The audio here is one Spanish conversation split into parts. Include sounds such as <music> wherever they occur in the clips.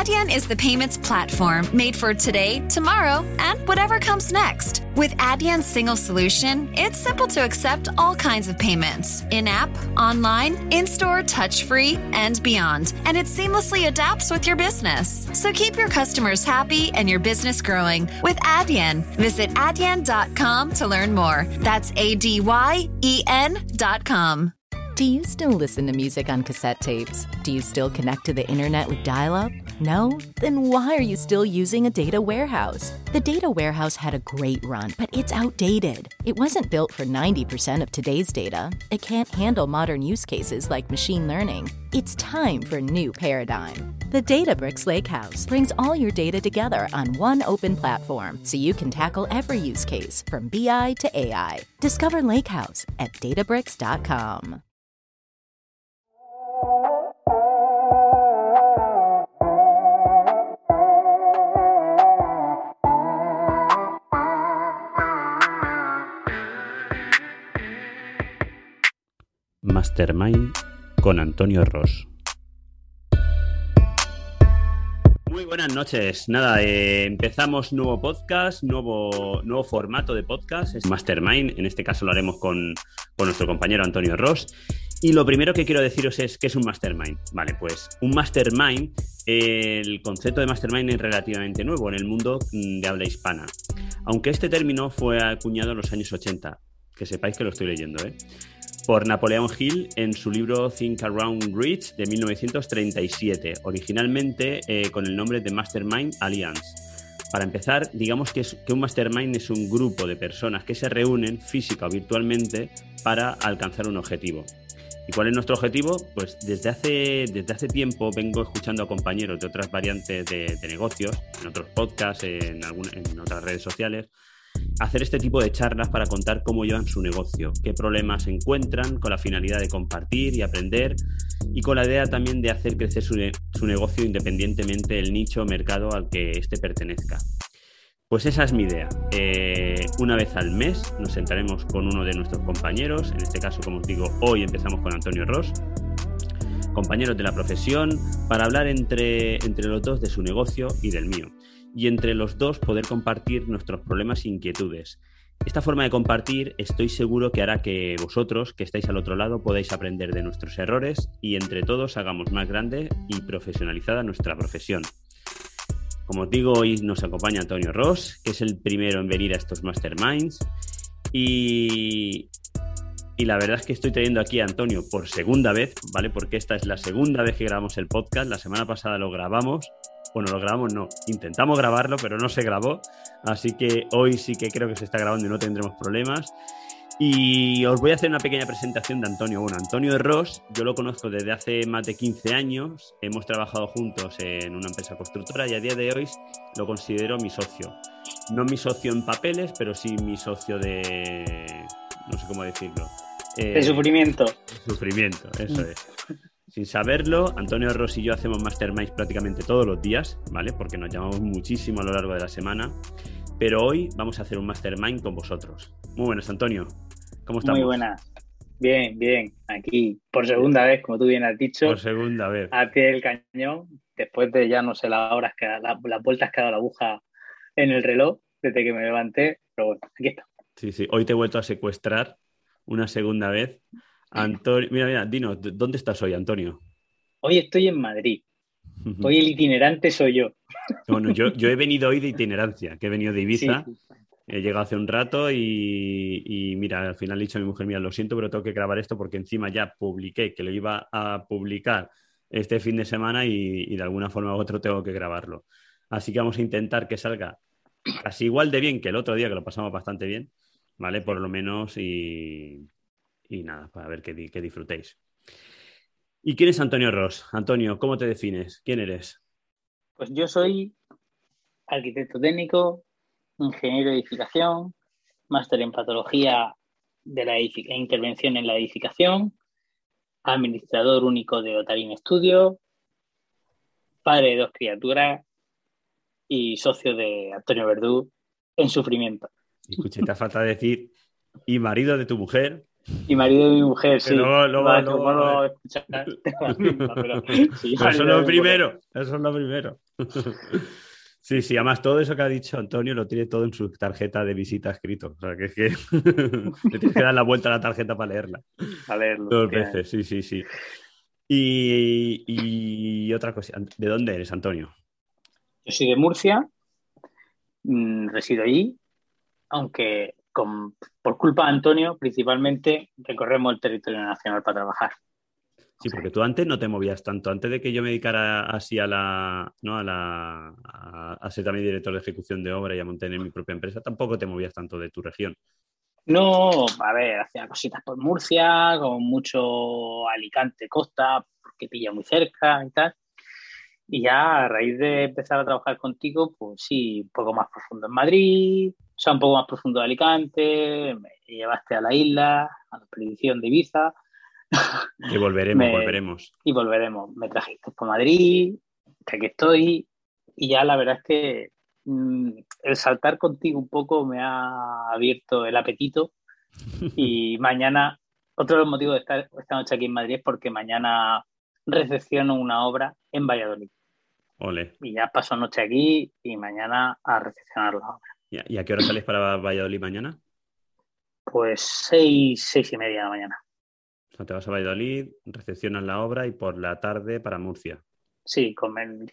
Adyen is the payments platform made for today, tomorrow, and whatever comes next. With Adyen's single solution, it's simple to accept all kinds of payments in app, online, in store, touch free, and beyond. And it seamlessly adapts with your business. So keep your customers happy and your business growing with Adyen. Visit adyen.com to learn more. That's A D Y E N.com. Do you still listen to music on cassette tapes? Do you still connect to the internet with dial up? No? Then why are you still using a data warehouse? The data warehouse had a great run, but it's outdated. It wasn't built for 90% of today's data. It can't handle modern use cases like machine learning. It's time for a new paradigm. The Databricks Lakehouse brings all your data together on one open platform so you can tackle every use case from BI to AI. Discover Lakehouse at databricks.com. Mastermind con Antonio Ross. Muy buenas noches. Nada, eh, empezamos nuevo podcast, nuevo, nuevo formato de podcast, es Mastermind. En este caso lo haremos con, con nuestro compañero Antonio Ross. Y lo primero que quiero deciros es qué es un mastermind. Vale, pues un mastermind, el concepto de mastermind es relativamente nuevo en el mundo mm, de habla hispana. Aunque este término fue acuñado en los años 80, que sepáis que lo estoy leyendo, ¿eh? Por Napoleon Hill en su libro Think Around Rich de 1937, originalmente eh, con el nombre de Mastermind Alliance. Para empezar, digamos que, un mastermind es un grupo de personas que se reúnen física o virtualmente para alcanzar un objetivo. ¿Y cuál es nuestro objetivo? Pues desde hace, desde hace tiempo vengo escuchando a compañeros de otras variantes de, de negocios, en otros podcasts, en, alguna, en otras redes sociales, hacer este tipo de charlas para contar cómo llevan su negocio, qué problemas encuentran con la finalidad de compartir y aprender y con la idea también de hacer crecer su, ne su negocio independientemente del nicho o mercado al que éste pertenezca. Pues esa es mi idea. Eh, una vez al mes nos sentaremos con uno de nuestros compañeros, en este caso, como os digo, hoy empezamos con Antonio Ross, compañeros de la profesión, para hablar entre, entre los dos de su negocio y del mío y entre los dos poder compartir nuestros problemas e inquietudes. Esta forma de compartir estoy seguro que hará que vosotros, que estáis al otro lado, podáis aprender de nuestros errores y entre todos hagamos más grande y profesionalizada nuestra profesión. Como os digo, hoy nos acompaña Antonio Ross, que es el primero en venir a estos Masterminds. Y, y la verdad es que estoy trayendo aquí a Antonio por segunda vez, ¿vale? Porque esta es la segunda vez que grabamos el podcast. La semana pasada lo grabamos bueno, lo grabamos, no. Intentamos grabarlo, pero no se grabó. Así que hoy sí que creo que se está grabando y no tendremos problemas. Y os voy a hacer una pequeña presentación de Antonio. Bueno, Antonio Ross, yo lo conozco desde hace más de 15 años. Hemos trabajado juntos en una empresa constructora y a día de hoy lo considero mi socio. No mi socio en papeles, pero sí mi socio de. No sé cómo decirlo. de sufrimiento. Sufrimiento, eso es. Sin saberlo, Antonio Ross y yo hacemos masterminds prácticamente todos los días, ¿vale? Porque nos llamamos muchísimo a lo largo de la semana. Pero hoy vamos a hacer un mastermind con vosotros. Muy buenas, Antonio. ¿Cómo estamos? Muy buenas. Bien, bien. Aquí por segunda vez, como tú bien has dicho. Por segunda vez. A pie del cañón, después de ya no sé las horas, que las vueltas que ha dado la aguja en el reloj desde que me levanté. Pero bueno, aquí está. Sí, sí. Hoy te he vuelto a secuestrar una segunda vez Antonio, mira, mira, dinos, ¿dónde estás hoy, Antonio? Hoy estoy en Madrid. Hoy el itinerante soy yo. Bueno, yo, he venido hoy de itinerancia, que he venido de Ibiza. He llegado hace un rato y, mira, al final he dicho a mi mujer, mira, lo siento, pero tengo que grabar esto porque encima ya publiqué que lo iba a publicar este fin de semana y, y de alguna forma u otra tengo que grabarlo. Así que vamos a intentar que salga casi igual de bien que el otro día, que lo pasamos bastante bien, ¿vale? Por lo menos y, y nada, para ver que, que disfrutéis. ¿Y quién es Antonio Ross? Antonio, ¿cómo te defines? ¿Quién eres? Pues yo soy arquitecto técnico, ingeniero de edificación, máster en patología de la e intervención en la edificación, administrador único de Otarín Estudio, padre de dos criaturas y socio de Antonio Verdú en sufrimiento. Escuche, te falta decir y marido de tu mujer, Y marido de mi mujer, sí. Luego, luego, Vale, luego, <laughs> pero Pero eso es lo mujer. primero, eso es lo primero. <laughs> Sí, sí, además todo eso que ha dicho Antonio lo tiene todo en su tarjeta de visita escrito. O sea, que es que <laughs> le tienes que dar la vuelta a la tarjeta para leerla. A leerlo, Dos veces, sí, sí, sí. Y, y otra cosa, ¿de dónde eres, Antonio? Yo soy de Murcia, mm, resido allí, aunque con- por culpa de Antonio, principalmente recorremos el territorio nacional para trabajar. Sí, porque tú antes no te movías tanto. Antes de que yo me dedicara así a la, ¿no? a la, a, a ser también director de ejecución de obra y a mantener mi propia empresa, tampoco te movías tanto de tu región. No, a ver, hacía cositas por Murcia, con mucho Alicante, Costa, porque pilla muy cerca y tal. Y ya a raíz de empezar a trabajar contigo, pues sí, un poco más profundo en Madrid, sea, un poco más profundo en Alicante, me llevaste a la isla, a la expedición de Ibiza, Que volveremos, <laughs> Me- volveremos. y volveremos. Me trajiste por Madrid, que aquí estoy, y ya la verdad es que mm, el saltar contigo un poco me ha abierto el apetito <laughs> y mañana, otro de los motivos de estar esta noche aquí en Madrid es porque mañana recepciono una obra en Valladolid Ole. y ya paso noche aquí y mañana a recepcionar la obra. ¿Y a, qué hora sales para Valladolid mañana? Pues seis, seis y media de la mañana. O sea, te vas a Valladolid, recepcionas la obra y por la tarde para Murcia. Sí, comer-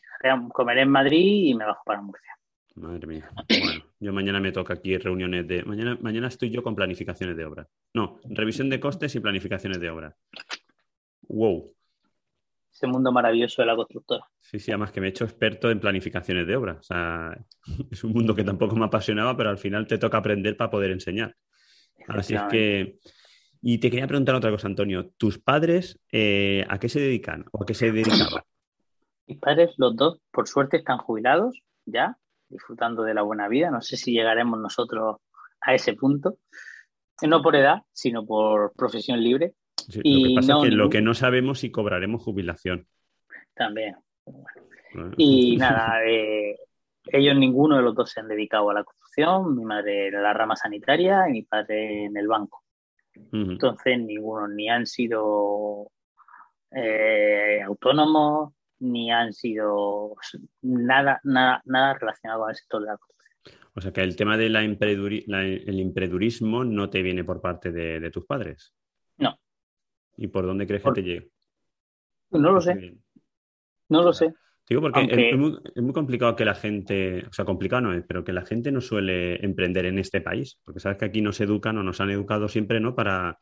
comeré en Madrid y me bajo para Murcia. Madre mía. Bueno, yo mañana me toca aquí reuniones de. Mañana, mañana estoy yo con planificaciones de obra. No, revisión de costes y planificaciones de obra. Wow. Ese mundo maravilloso de la constructora. Sí, sí, además que me he hecho experto en planificaciones de obra. O sea, <laughs> es un mundo que tampoco me apasionaba, pero al final te toca aprender para poder enseñar. Así es que. Y te quería preguntar otra cosa, Antonio. ¿Tus padres eh, a qué se dedican o a qué se dedicaban? Mis padres, los dos, por suerte, están jubilados ya, disfrutando de la buena vida. No sé si llegaremos nosotros a ese punto. No por edad, sino por profesión libre Sí, Y lo que pasa no, es que lo que no sabemos si cobraremos jubilación. también. Y <laughs> nada, eh, ellos ninguno de los dos se han dedicado a la construcción. Mi madre en la rama sanitaria y mi padre en el banco. Entonces, ninguno ni han sido eh, autónomos, ni han sido nada, nada, nada relacionado con el sector de la construcción. O sea que el tema del el empredurismo no te viene por parte de, de tus padres. No. ¿Y por dónde crees Por- que te llegue? No lo sé, no lo sé. Digo porque Aunque- es, muy, es muy complicado que la gente, o sea, complicado no es, pero que la gente no suele emprender en este país, porque sabes que aquí nos educan o nos han educado siempre, ¿no? Para,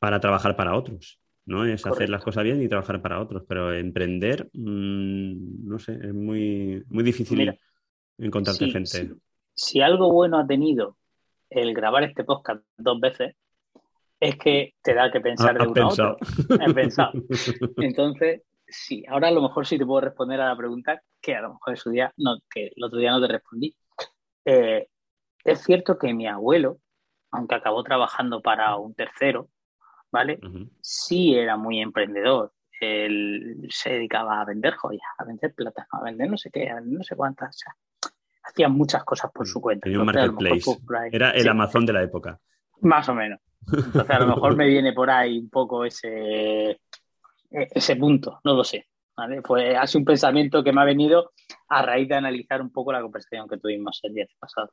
para trabajar para otros, ¿no? Es hacer las cosas bien y trabajar para otros, pero emprender, mm, no sé, es muy, muy difícil Mira, encontrarte gente. sí. Si algo bueno ha tenido el grabar este podcast dos veces, es que te da que pensar Ah, de has uno a pensado. <laughs> otro. He pensado. <laughs> Entonces, sí, ahora a lo mejor sí te puedo responder a la pregunta que a lo mejor en su día, no, que el otro día no te respondí. Eh, es cierto que mi abuelo, aunque acabó trabajando para un tercero, ¿vale? Ujú. Sí era muy emprendedor. Él se dedicaba a vender joyas, a vender plata, a vender no sé qué, a vender no sé cuántas. o sea, hacía muchas cosas por su cuenta. Entonces, mejor marketplace. ahí- Era el sí, Amazon de la época. más o menos. Entonces, a lo mejor me viene por ahí un poco ese, e- ese punto, no lo sé. ¿vale? Pues ha sido un pensamiento que me ha venido a raíz de analizar un poco la conversación que tuvimos el día pasado.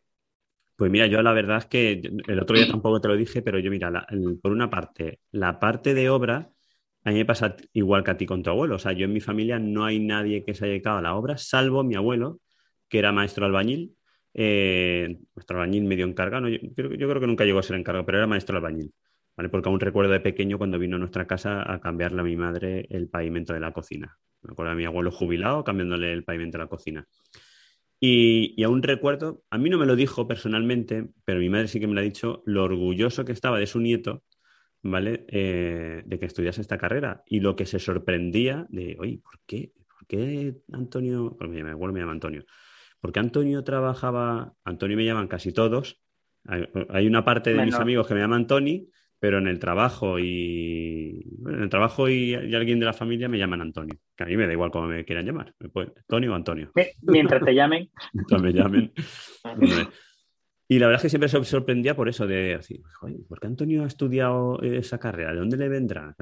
Pues mira, yo la verdad es que el otro día tampoco te lo dije, pero yo mira, por una parte, la parte de obra, a mí me pasa igual que a ti con tu abuelo. O sea, yo en mi familia no hay nadie que se haya dedicado a la obra, salvo mi abuelo, que era maestro albañil. Eh, maestro albañil medio encargado. no, yo, creo, yo creo que nunca llegó a ser encargado, pero era maestro albañil. ¿vale? Porque aún recuerdo de pequeño cuando vino a nuestra casa a cambiarle a mi madre el pavimento de la cocina. Me acuerdo de mi abuelo jubilado cambiándole el pavimento de la cocina. Y, y aún recuerdo, a mí no me lo dijo personalmente, pero mi madre sí que me lo ha dicho, lo orgulloso que estaba de su nieto, ¿vale? Eh, de que estudiase esta carrera. Y lo que se sorprendía de, oye, ¿por qué? ¿Por qué Antonio? Porque mi abuelo me llama Antonio. ¿Por qué Antonio trabajaba? Antonio me llaman casi todos. Hay, hay una parte de mis amigos que me llaman Tony, pero en el trabajo y bueno, en el trabajo y, y alguien de la familia me llaman Antonio. Que a mí me da igual cómo me quieran llamar. Tony o Antonio Mi- Mientras te llamen, <laughs> mientras me llamen. <laughs> Y la verdad es que siempre se sorprendía por eso de decir, ¿por qué Antonio ha estudiado esa carrera? ¿De dónde le vendrá?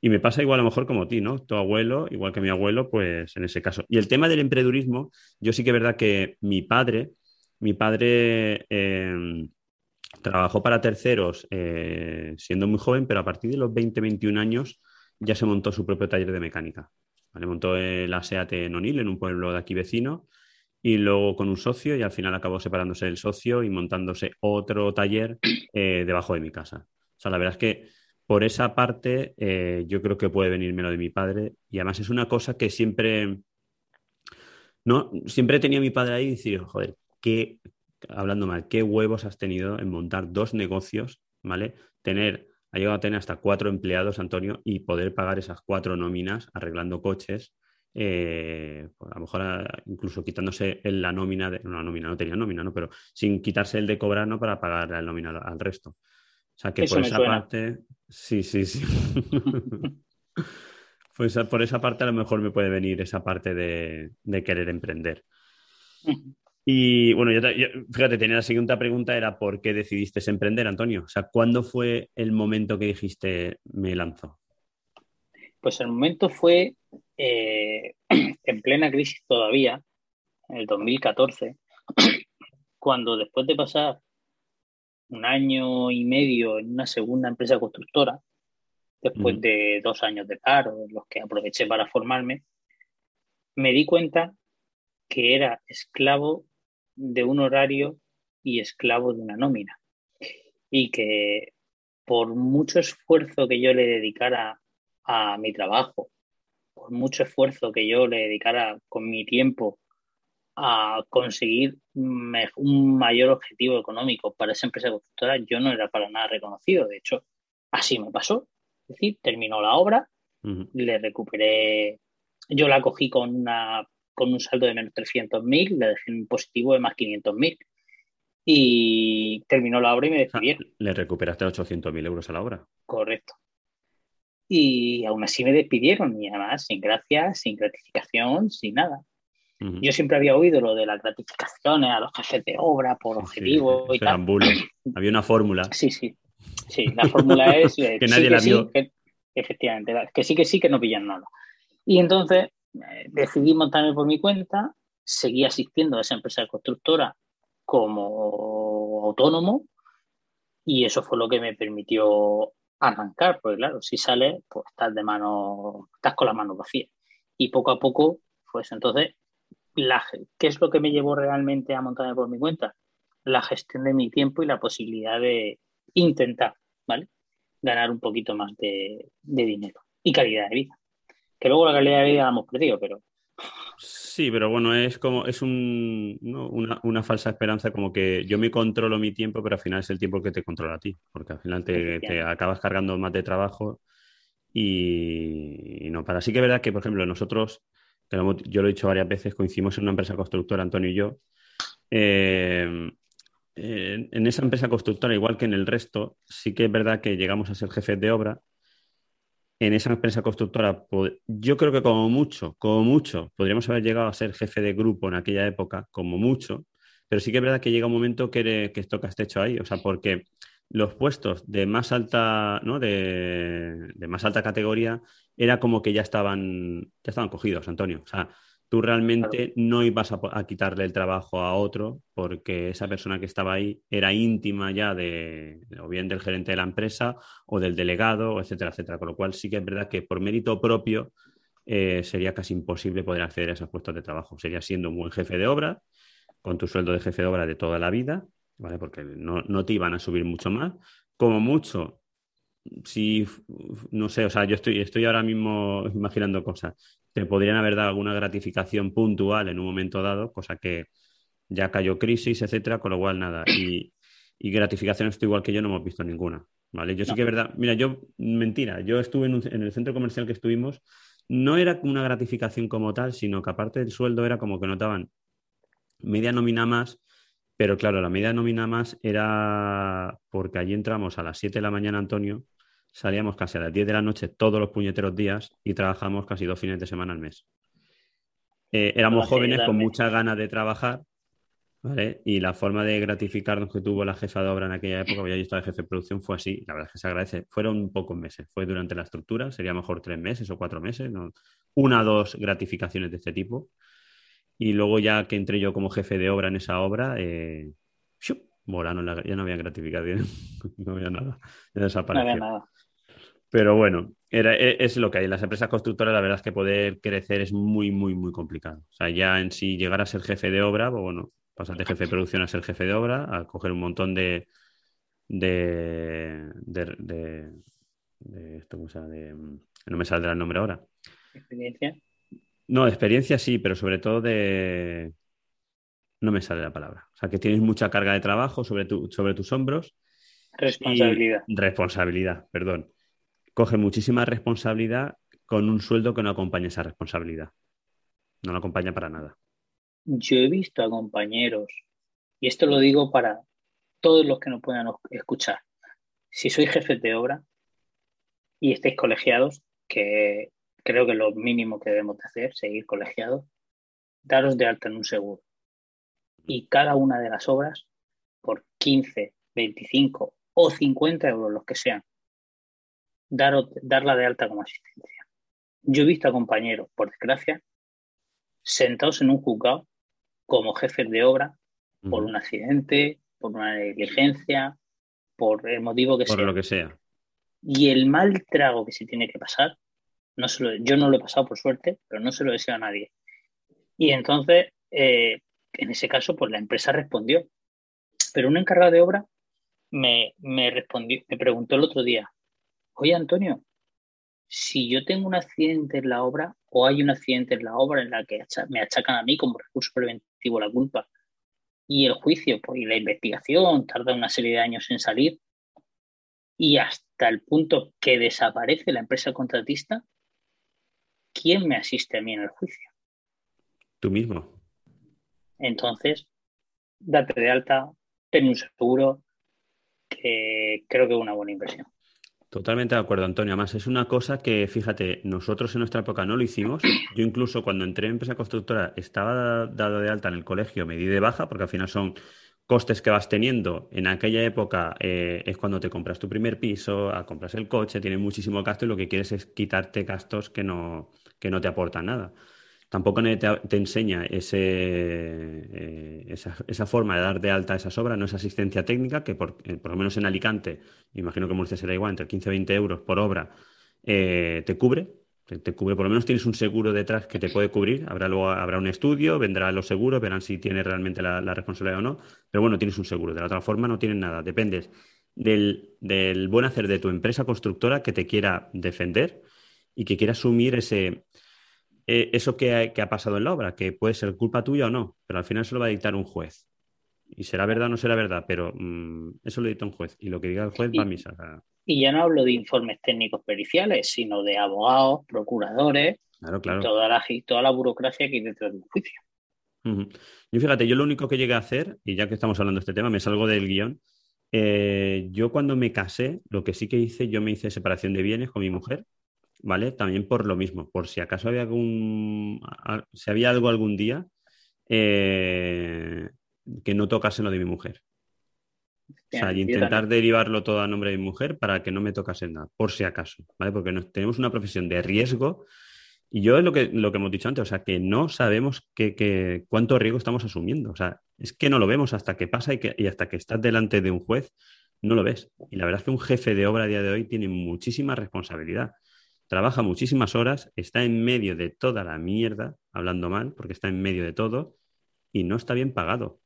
Y me pasa igual a lo mejor como ti, ¿no? Tu abuelo, igual que mi abuelo, pues en ese caso. Y el tema del emprendedurismo, yo sí que es verdad que mi padre, mi padre em, trabajó para terceros eh, siendo muy joven, pero a partir de los 20, 21 años ya se montó su propio taller de mecánica. ¿vale? Montó la SEAT en en un pueblo de aquí vecino, y luego con un socio y al final acabó separándose del socio y montándose otro taller eh, debajo de mi casa. O sea, la verdad es que por esa parte eh, yo creo que puede venirme lo de mi padre y además es una cosa que siempre, no, siempre tenía mi padre ahí y decir, joder, qué, hablando mal, qué huevos has tenido en montar dos negocios, ¿vale? Tener, ha llegado a tener hasta cuatro empleados, Antonio, y poder pagar esas cuatro nóminas arreglando coches eh, pues a lo mejor ah, incluso quitándose la nómina, de, no, la nómina no tenía nómina, ¿no? pero sin quitarse el de cobrar ¿no? para pagar la nómina al, resto. O sea que por esa parte, sí, sí, sí. <laughs> pues por esa parte a lo mejor me puede venir esa parte de, querer emprender. Y bueno, yo, fíjate, tenía la siguiente pregunta, era ¿por qué decidiste emprender, Antonio? O sea, ¿cuándo fue el momento que dijiste me lanzo? Pues el momento fue eh, <clears throat> en plena crisis todavía, en el 2014, <clears throat> cuando después de pasar un año y medio en una segunda empresa constructora, después de dos años de paro, los que aproveché para formarme, me di cuenta que era esclavo de un horario y esclavo de una nómina. Y que por mucho esfuerzo que yo le dedicara a mi trabajo, por mucho esfuerzo que yo le dedicara con mi tiempo a conseguir un mayor objetivo económico para esa empresa constructora, yo no era para nada reconocido. De hecho, así me pasó. Es decir, terminó la obra, le recuperé, yo la cogí con, una, con un saldo de menos 300.000, le dejé un positivo de más 500.000 y terminó la obra y me despidieron. ¿Le recuperaste 800.000 euros a la obra? Correcto y aún así me despidieron y además sin gracias, sin gratificación, sin nada. Yo siempre había oído lo de las gratificaciones a los jefes de obra por objetivo y tal. Había una fórmula. <laughs> Sí, sí. Sí, la fórmula es <laughs> que nadie la vio. efectivamente, que sí, que sí, que no pillan nada. Y entonces eh, decidí montarme por mi cuenta, seguí asistiendo a esa empresa constructora como autónomo y eso fue lo que me permitió arrancar, porque claro, si sales, pues estás de mano, estás con las manos vacías. Y poco a poco, pues entonces, la, ¿qué es lo que me llevó realmente a montarme por mi cuenta? La gestión de mi tiempo y la posibilidad de intentar, ¿vale? Ganar un poquito más de, de dinero y calidad de vida. Que luego la calidad de vida la hemos perdido, pero Sí, pero bueno, es como, es un, una, falsa esperanza, como que yo me controlo mi tiempo, pero al final es el tiempo que te controla a ti, porque al final te, acabas cargando más de trabajo y, no para. Sí que es verdad que, por ejemplo, nosotros, yo lo he dicho varias veces, coincidimos en una empresa constructora, Antonio y yo. Eh, en esa empresa constructora, igual que en el resto, sí que es verdad que llegamos a ser jefes de obra, en esa empresa constructora, yo creo que como mucho, como mucho, podríamos haber llegado a ser jefe de grupo en aquella época, como mucho, pero sí que es verdad que llega un momento que, que esto que has hecho ahí, o sea, porque los puestos de más alta, ¿no? De, de, más alta categoría era como que ya estaban, ya estaban cogidos, Antonio. O sea, tú realmente no ibas a, quitarle el trabajo a otro porque esa persona que estaba ahí era íntima ya de, o bien del gerente de la empresa o del delegado, etcétera, etcétera. Con lo cual sí que es verdad que por mérito propio eh, sería casi imposible poder acceder a esos puestos de trabajo. Sería siendo un buen jefe de obra, con tu sueldo de jefe de obra de toda la vida, ¿vale? Porque no, no te iban a subir mucho más. Como mucho, si, no sé, o sea, yo estoy, estoy ahora mismo imaginando cosas te podrían haber dado alguna gratificación puntual en un momento dado, cosa que ya cayó crisis, etcétera, con lo cual nada. Y, y gratificación estoy igual que yo no hemos visto ninguna. ¿vale? Yo sí que es verdad. Mira, yo, mentira, yo estuve en, el centro comercial que estuvimos, no era una gratificación como tal, sino que aparte del sueldo era como que notaban media nómina más, pero claro, la media nómina más era porque allí entramos a las 7 de la mañana, Antonio, salíamos casi a las 10 de la noche todos los puñeteros días y trabajamos casi dos fines de semana al mes. Eh, éramos jóvenes con muchas ganas de trabajar, ¿Vale? Y la forma de gratificarnos que tuvo la jefa de obra en aquella época, porque yo estaba de jefe de producción, fue así. La verdad es que se agradece. Fueron pocos meses. Fue durante la estructura, sería mejor tres meses o cuatro meses. ¿no? Una o dos gratificaciones de este tipo. Y luego ya que entré yo como jefe de obra en esa obra, eh, ¡shup! la, ya no había gratificación, <laughs> no había nada. Ya desapareció. No había nada. Pero bueno, era, e, es lo que hay. Las empresas constructoras, la verdad es que poder crecer es muy, muy, muy complicado. O sea, ya en sí llegar a ser jefe de obra, pues bueno, pasar de jefe de producción a ser jefe de obra, a coger un montón de. de. de, de, esto, o sea, de, no me saldrá el nombre ahora. ¿Experiencia? No, experiencia sí, pero sobre todo de. No me sale la palabra. O sea, que tienes mucha carga de trabajo sobre, tu, sobre tus hombros. Responsabilidad. responsabilidad, perdón coge muchísima responsabilidad con un sueldo que no acompaña esa responsabilidad. No lo acompaña para nada. Yo he visto a compañeros, y esto lo digo para todos los que nos puedan escuchar. Si sois jefes de obra y estáis colegiados, que creo que lo mínimo que debemos de hacer, seguir colegiados, daros de alta en un seguro. Y cada una de las obras, por 15, 25 o 50 euros, los que sean, dar, darla de alta como asistencia. Yo he visto a compañeros, por desgracia, sentados en un juzgado como jefes de obra por un accidente, por una negligencia, por el motivo que por lo que sea. Y el mal trago que se tiene que pasar, no se lo, yo no lo he pasado por suerte, pero no se lo deseo a nadie. Y entonces, eh, en ese caso, pues la empresa respondió. Pero un encargado de obra me, me respondió, me preguntó el otro día, oye Antonio, si yo tengo un accidente en la obra o hay un accidente en la obra en la que me achacan a mí como recurso preventivo la culpa y el juicio pues, y la investigación tarda una serie de años en salir y hasta el punto que desaparece la empresa contratista, ¿quién me asiste a mí en el juicio? Tú mismo. Entonces, date de alta, ten un seguro, que creo que es una buena inversión. Totalmente de acuerdo, Antonio. Además, es una cosa que, fíjate, nosotros en nuestra época no lo hicimos. Yo incluso cuando entré en empresa constructora estaba dado de alta en el colegio, me di de baja, porque al final son costes que vas teniendo. En aquella época eh, es cuando te compras tu primer piso, compras el coche, tienes muchísimo gasto y lo que quieres es quitarte gastos que no, que no te aportan nada tampoco te, enseña ese, eh, esa, forma de dar de alta esas obras, no es asistencia técnica, que por, eh, por lo menos en Alicante, imagino que Murcia será igual, entre 15 y 20 euros por obra, eh, te cubre. Te, cubre, por lo menos tienes un seguro detrás que te puede cubrir. Habrá luego habrá un estudio, vendrán los seguros, verán si tienes realmente la, responsabilidad o no. Pero bueno, tienes un seguro. De la otra forma, no tienes nada. Dependes del, del buen hacer de tu empresa constructora que te quiera defender y que quiera asumir ese, eh, eso que ha, pasado en la obra, que puede ser culpa tuya o no, pero al final se lo va a dictar un juez. Y será verdad o no será verdad, pero mm, eso lo dicta un juez. Y lo que diga el juez va a misa. Y ya no hablo de informes técnicos periciales, sino de abogados, procuradores, toda, la, toda la burocracia que hay dentro del juicio. Yo fíjate, yo lo único que llegué a hacer, y ya que estamos hablando de este tema, me salgo del guion. Eh, yo cuando me casé, lo que sí que hice, yo me hice separación de bienes con mi mujer ¿vale? También por lo mismo, por si acaso había algún, si había algo algún día eh, que no tocase lo de mi mujer. o sea, intentar derivarlo todo a nombre de mi mujer para que no me tocase nada, por si acaso, ¿vale? Porque tenemos una profesión de riesgo y yo es lo que, lo que hemos dicho antes, o sea, que no sabemos que, cuánto riesgo estamos asumiendo. O sea, es que no lo vemos hasta que pasa y, que, y hasta que estás delante de un juez, no lo ves. Y la verdad es que un jefe de obra a día de hoy tiene muchísima responsabilidad trabaja muchísimas horas, está en medio de toda la mierda, hablando mal, porque está en medio de todo, y no está bien pagado,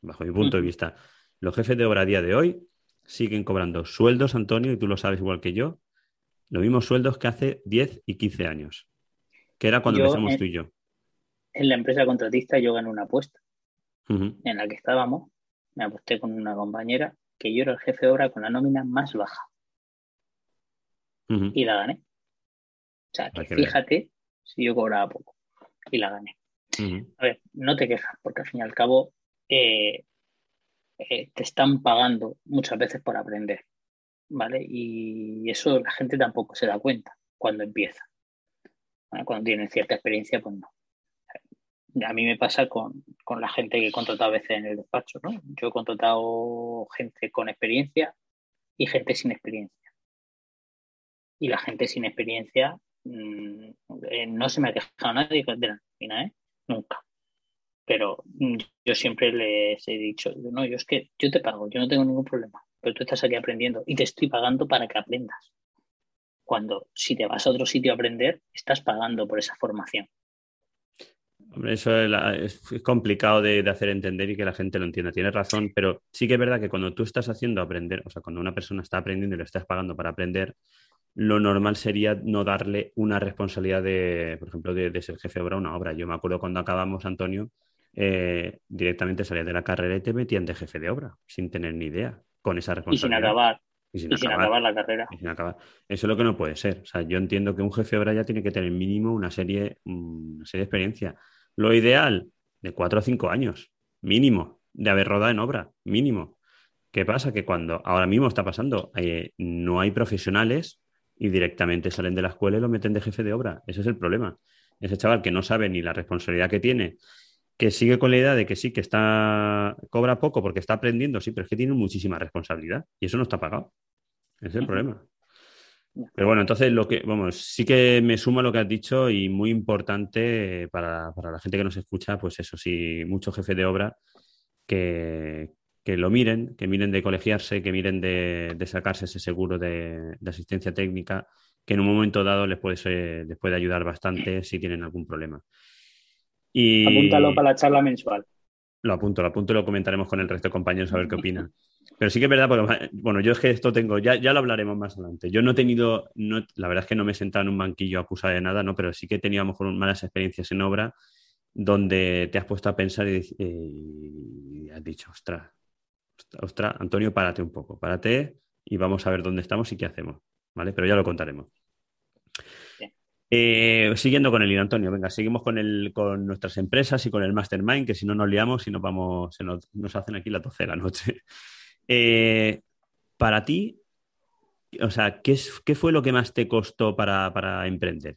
bajo mi punto de vista. Los jefes de obra a día de hoy siguen cobrando sueldos, Antonio, y tú lo sabes igual que yo, los mismos sueldos que hace 10 y 15 años, que era cuando empezamos tú y yo. En la empresa contratista yo gané una apuesta en la que estábamos, me aposté con una compañera que yo era el jefe de obra con la nómina más baja. Y la gané. O sea, que fíjate si yo cobraba poco y la gané. A ver, no te quejas, porque al fin y al cabo eh, eh, te están pagando muchas veces por aprender, ¿vale? Y eso la gente tampoco se da cuenta cuando empieza. Cuando tienen cierta experiencia, pues no. A mí me pasa con, con la gente que he contratado a veces en el despacho, ¿no? Yo he contratado gente con experiencia y gente sin experiencia. Y la gente sin experiencia mm, eh, no se me ha quejado nadie de la nómina, ¿eh? Nunca. Pero mm, yo siempre les he dicho, no, yo es que yo te pago, yo no tengo ningún problema, pero tú estás aquí aprendiendo y te estoy pagando para que aprendas. Cuando si te vas a otro sitio a aprender, estás pagando por esa formación. Hombre, eso es, complicado de, hacer entender y que la gente lo entienda. Tienes razón, pero sí que es verdad que cuando tú estás haciendo aprender, o sea, cuando una persona está aprendiendo y le estás pagando para aprender, lo normal sería no darle una responsabilidad de, por ejemplo, de, ser jefe de obra a una obra. Yo me acuerdo cuando acabamos, Antonio, eh, directamente salías de la carrera y te metían de jefe de obra, sin tener ni idea, con esa responsabilidad. Y sin acabar. Y sin, acabar, la carrera. Eso es lo que no puede ser. O sea, yo entiendo que un jefe de obra ya tiene que tener mínimo una serie, una serie de experiencia. Lo ideal, de cuatro o cinco años, mínimo, de haber rodado en obra, mínimo. ¿Qué pasa? Que cuando ahora mismo está pasando, eh, no hay profesionales y directamente salen de la escuela y lo meten de jefe de obra. Ese es el problema. Ese chaval que no sabe ni la responsabilidad que tiene, que sigue con la idea de que sí, que está cobra poco porque está aprendiendo, sí, pero es que tiene muchísima responsabilidad y eso no está pagado. Ese es el problema. Pero bueno, entonces lo que, vamos, sí que me suma lo que has dicho y muy importante para, la gente que nos escucha, pues eso, sí, mucho jefe de obra que, lo miren, que miren de colegiarse, que miren de, sacarse ese seguro de, asistencia técnica, que en un momento dado les puede, les puede ayudar bastante si tienen algún problema. Y... Apúntalo para la charla mensual. Lo apunto, lo apunto y lo comentaremos con el resto de compañeros a ver qué opinan. <laughs> Pero sí que es verdad, porque, bueno, yo es que esto tengo, ya, ya lo hablaremos más adelante. Yo no he tenido, no, la verdad es que no me he sentado en un banquillo acusado de nada, ¿no? Pero sí que he tenido a lo mejor malas experiencias en obra donde te has puesto a pensar y, has dicho, ostras, ostras, Antonio, párate un poco, párate y vamos a ver dónde estamos y qué hacemos, ¿vale? Pero ya lo contaremos. Eh, siguiendo con el Antonio, venga, seguimos con, el, con nuestras empresas y con el Mastermind, que si no nos liamos y nos vamos, se nos, hacen aquí la 12 de la noche. <laughs> Eh, para ti, o sea, ¿qué, ¿qué, fue lo que más te costó para, para emprender?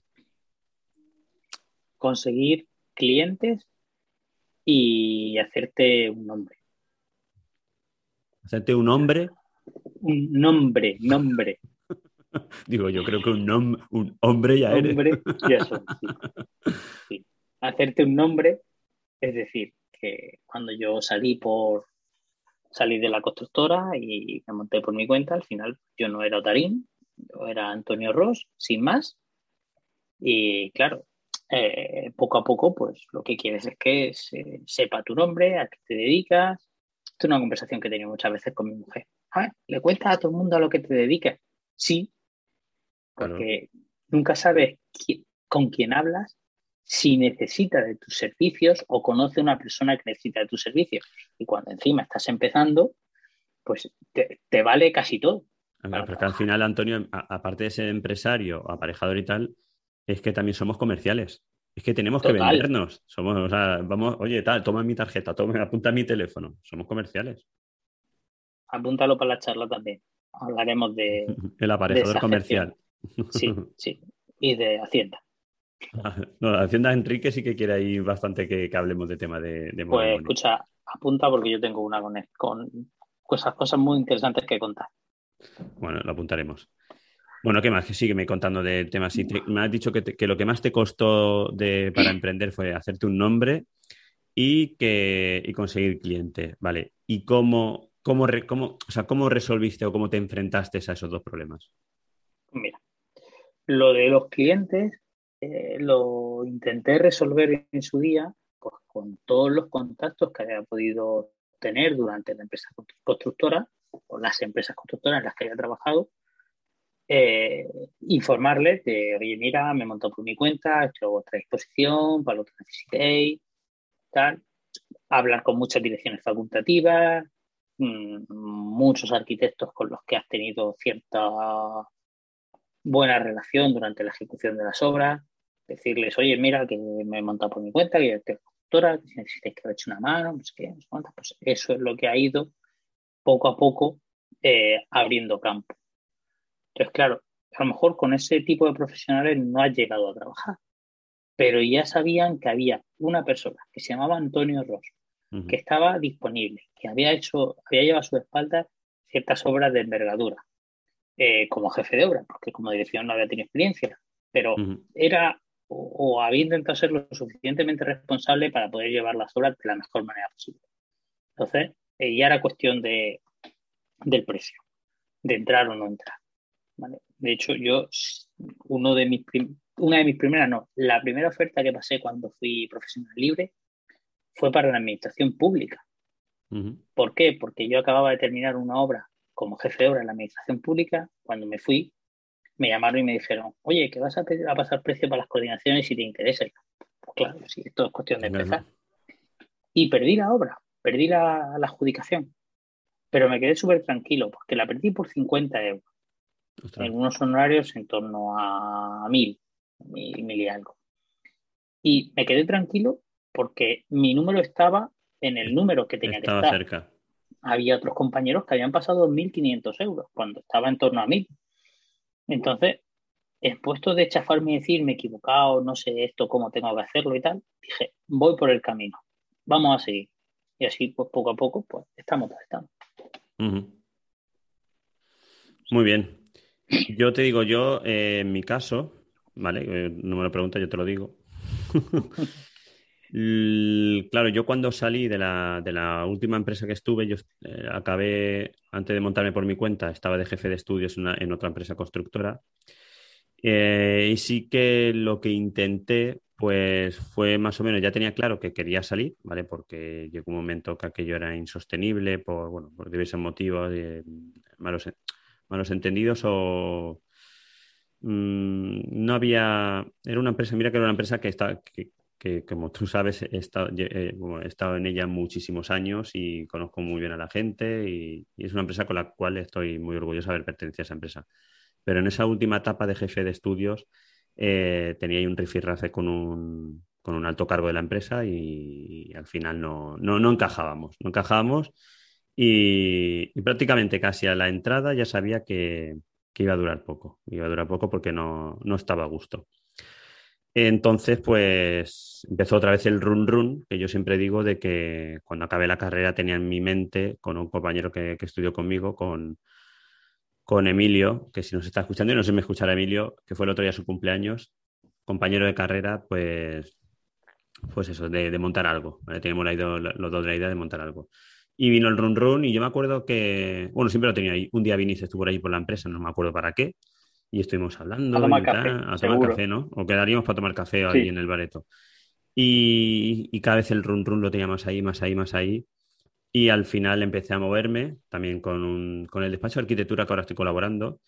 Conseguir clientes y hacerte un nombre. ¿Hacerte un hombre? Un nombre, nombre. <laughs> Digo, yo creo que un, un hombre ya eres. Hombre, ya son, <laughs> sí. Hacerte un nombre, es decir, que cuando yo salí por salí de la constructora y me monté por mi cuenta, al final yo no era Otarín, yo era Antonio Ross, sin más. Y claro, eh, poco a poco, pues lo que quieres es que se, sepa tu nombre, a qué te dedicas. Esto es una conversación que he tenido muchas veces con mi mujer. ¿Le cuentas a todo el mundo a lo que te dedicas? Sí, porque nunca sabes con quién hablas, si necesita de tus servicios o conoce una persona que necesita de tus servicios. Y cuando encima estás empezando, pues te, vale casi todo. porque al final, Antonio, aparte de ser empresario, aparejador y tal, es que también somos comerciales. Es que tenemos que vendernos. Somos, o sea, vamos, oye, tal, toma mi tarjeta, toma, apunta mi teléfono. Somos comerciales. Apúntalo para la charla también. Hablaremos de. <laughs> El aparejador comercial. <laughs> Sí, sí. Y de Hacienda. <laughs> No, Hacienda Enrique sí que quiere ahí bastante que, hablemos de tema de, de Pues escucha, apunta porque yo tengo una con, con cosas, cosas muy interesantes que contar. Bueno, lo apuntaremos. Bueno, ¿qué más? Sígueme contando de temas. Me has dicho que, que, lo que más te costó de, para emprender fue hacerte un nombre y, que, y conseguir cliente. Vale. ¿Y cómo, cómo, cómo, o sea, cómo resolviste o cómo te enfrentaste a esos dos problemas? Mira, lo de los clientes eh, lo intenté resolver en su día pues, con todos los contactos que había podido tener durante la empresa constructora o las empresas constructoras en las que había trabajado. Eh, informarles de, oye, mira, me he montado por mi cuenta, he hecho otra disposición para lo que necesitéis, tal. Hablar con muchas direcciones facultativas, mm, muchos arquitectos con los que has tenido cierta buena relación durante la ejecución de las obras, decirles, oye, mira, que me he montado por mi cuenta, que tengo doctora, que si necesitáis que os eche una mano, pues, que, pues eso es lo que ha ido poco a poco eh, abriendo campo. Entonces, claro, a lo mejor con ese tipo de profesionales no has llegado a trabajar, pero ya sabían que había una persona que se llamaba Antonio Ross, que estaba disponible, que había hecho, había llevado a su espalda ciertas obras de envergadura, eh, como jefe de obra, porque como dirección no había tenido experiencia, pero era o, había intentado ser lo suficientemente responsable para poder llevar las obras de la mejor manera posible. Entonces, eh, ya era cuestión de, del precio, de entrar o no entrar. De hecho, yo, uno de mis una de mis primeras, no, la primera oferta que pasé cuando fui profesional libre fue para la administración pública. ¿Por qué? Porque yo acababa de terminar una obra como jefe de obra en la administración pública. Cuando me fui, me llamaron y me dijeron, oye, que vas a, pasar precio para las coordinaciones si te interesa. Pues claro, sí, esto es cuestión de empezar. Y perdí la obra, perdí la, adjudicación. Pero me quedé súper tranquilo porque la perdí por 50 euros. En unos honorarios en torno a 1000, mil, mil y algo. Y me quedé tranquilo porque mi número estaba en el número que tenía que estar. cerca. Había otros compañeros que habían pasado 1.500 euros cuando estaba en torno a 1.000. Entonces, en puesto de chafarme y decir, me he equivocado, no sé esto, cómo tengo que hacerlo y tal, dije, voy por el camino, vamos a seguir. Y así, pues poco a poco, pues estamos donde estamos. Muy bien. Yo te digo, yo, eh, en mi caso, ¿vale? Eh, no me lo preguntas, yo te lo digo. <laughs> claro, yo cuando salí de la, última empresa que estuve, yo eh, acabé, antes de montarme por mi cuenta, estaba de jefe de estudios en, otra empresa constructora. Eh, y sí que lo que intenté, pues fue más o menos, ya tenía claro que quería salir, ¿vale? Porque llegó un momento que aquello era insostenible por, bueno, por diversos motivos, malos, malos entendidos o mm, no había, era una empresa, mira que era una empresa que, está, que, como tú sabes, he estado, eh, he estado, en ella muchísimos años y conozco muy bien a la gente y, es una empresa con la cual estoy muy orgulloso de haber pertenecido a esa empresa. Pero en esa última etapa de jefe de estudios eh, tenía un rifirrafe con un, con un alto cargo de la empresa y, al final no, no, no, encajábamos, no encajábamos y, prácticamente casi a la entrada ya sabía que, que, iba a durar poco, iba a durar poco porque no, no estaba a gusto. Entonces, pues empezó otra vez el run run, que yo siempre digo de que cuando acabé la carrera tenía en mi mente con un compañero que, estudió conmigo, con, con Emilio, que si nos está escuchando y no sé si me escuchará Emilio, que fue el otro día su cumpleaños, compañero de carrera, pues, pues eso, de, montar algo. Teníamos la idea, los dos la idea de montar algo. Y vino el run run y yo me acuerdo que, bueno, siempre lo tenía ahí. Un día Vinice estuvo ahí por la empresa, no me acuerdo para qué y estuvimos hablando. A tomar café. a tomar café, ¿no? O quedaríamos para tomar café ahí en el bareto. Y, cada vez el run run lo tenía más ahí, más ahí, más ahí. Y al final empecé a moverme también con, un, con el despacho de arquitectura que ahora estoy colaborando.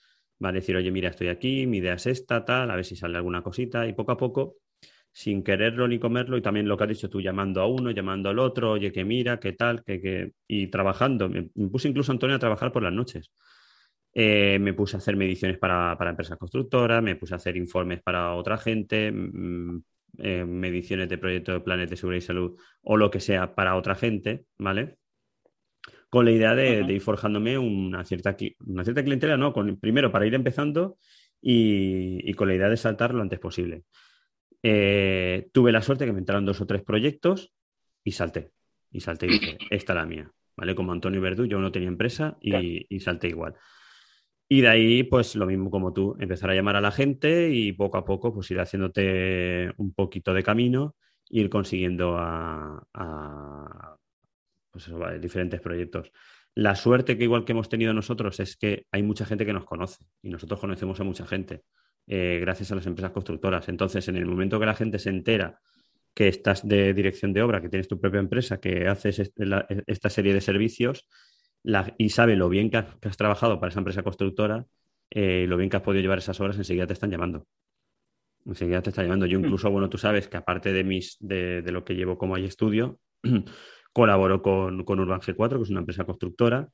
Va a decir, oye, mira, estoy aquí, mi idea es esta, tal, a ver si sale alguna cosita. Y poco a poco, sin quererlo ni comerlo, y también lo que has dicho tú, llamando a uno, llamando al otro, oye, que mira, qué tal, que, que... y trabajando. me puse incluso, Antonio, a trabajar por las noches. Eh, me puse a hacer mediciones para, empresas constructoras, me puse a hacer informes para otra gente, mm, eh, mediciones de proyectos de planes de seguridad y salud o lo que sea para otra gente, ¿vale? Con la idea de, ir forjándome una cierta, una cierta clientela, ¿no? Con, primero para ir empezando y, con la idea de saltar lo antes posible. Eh, tuve la suerte que me entraron dos o tres proyectos y salté. Y salté y dije, esta es la mía. ¿Vale? Como Antonio Verdú, yo no tenía empresa y salté igual. Y de ahí, pues lo mismo como tú, empezar a llamar a la gente y poco a poco, pues ir haciéndote un poquito de camino, ir consiguiendo a, pues diferentes proyectos. La suerte que igual que hemos tenido nosotros es que hay mucha gente que nos conoce y nosotros conocemos a mucha gente eh, gracias a las empresas constructoras. Entonces, en el momento que la gente se entera que estás de dirección de obra, que tienes tu propia empresa, que haces esta serie de servicios, y sabe lo bien que has, trabajado para esa empresa constructora, eh, lo bien que has podido llevar esas obras, enseguida te están llamando. Enseguida te están llamando. Yo hmm. incluso, bueno, tú sabes que aparte de, mis, de, lo que llevo como hay estudio, <clears throat> colaboro con, con, Urban G4, que es una empresa constructora,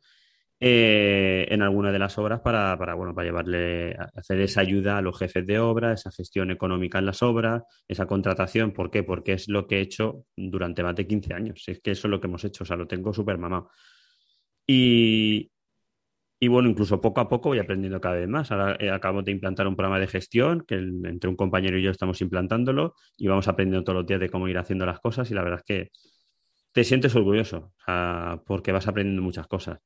eh, en alguna de las obras para, para, bueno, para llevarle, hacer esa ayuda a los jefes de obra, esa gestión económica en las obras, esa contratación. ¿Por qué? Porque es lo que he hecho durante más de 15 años. Es que eso es lo que hemos hecho, o sea, lo tengo súper mamado. Y, bueno, incluso poco a poco voy aprendiendo cada vez más. Ahora eh, acabamos de implantar un programa de gestión que entre un compañero y yo estamos implantándolo y vamos aprendiendo todos los días de cómo ir haciendo las cosas y la verdad es que te sientes orgulloso porque vas aprendiendo muchas cosas.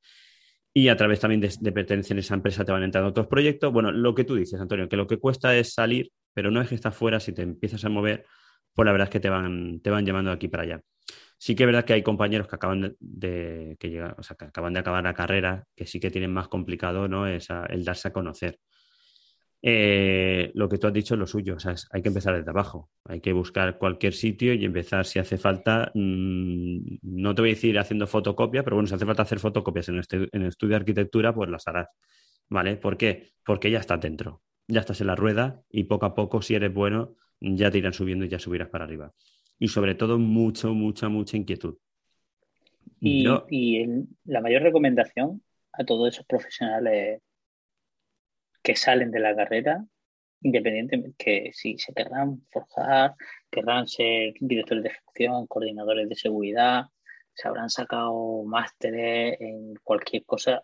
Y a través también de, pertenecer a esa empresa te van entrando otros proyectos. Bueno, lo que tú dices, Antonio, que lo que cuesta es salir, pero no es que estás fuera, si te empiezas a mover, pues la verdad es que te van, te van llevando aquí para allá. Sí que es verdad que hay compañeros que acaban de, que llegan, o sea, que acaban de acabar la carrera, que sí que tienen más complicado ¿no? es el darse a conocer. Eh, lo que tú has dicho es lo suyo, o sea, hay que empezar desde abajo, hay que buscar cualquier sitio y empezar si hace falta, mm, no te voy a decir haciendo fotocopia, pero bueno, si hace falta hacer fotocopias en, este, en el estudio de arquitectura, pues las harás, ¿vale? ¿Por qué? Porque ya estás dentro, ya estás en la rueda y poco a poco, si eres bueno, ya te irán subiendo y ya subirás para arriba. Y sobre todo, mucho, mucha, mucha inquietud. Y, y la mayor recomendación a todos esos profesionales que salen de la carrera, independientemente que si se querrán forjar, querrán ser directores de ejecución, coordinadores de seguridad, se habrán sacado másteres en cualquier cosa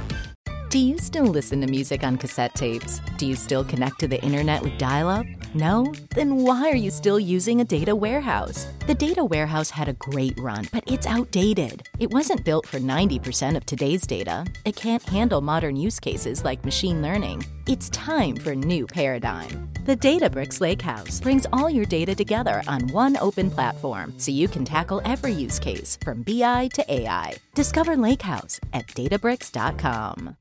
Do you still listen to music on cassette tapes? Do you still connect to the internet with dial up? No? Then why are you still using a data warehouse? The data warehouse had a great run, but it's outdated. It wasn't built for 90% of today's data. It can't handle modern use cases like machine learning. It's time for a new paradigm. The Databricks Lakehouse brings all your data together on one open platform so you can tackle every use case from BI to AI. Discover Lakehouse at databricks.com.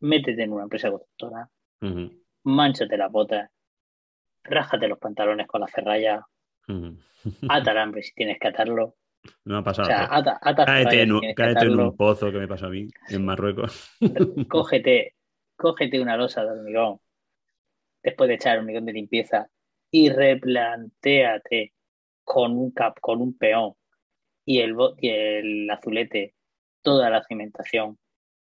métete en una empresa constructora, uh manchate la bota, rájate los pantalones con la ferralla, <laughs> ata el hambre si tienes que atarlo. No ha pasado. O sea, ata, ata cáete, en, cáete en, un pozo que me pasó a mí en Marruecos. <laughs> cógete, cógete una losa de hormigón después de echar hormigón de limpieza y replantéate con un cap, con un peón y el, y el azulete toda la cimentación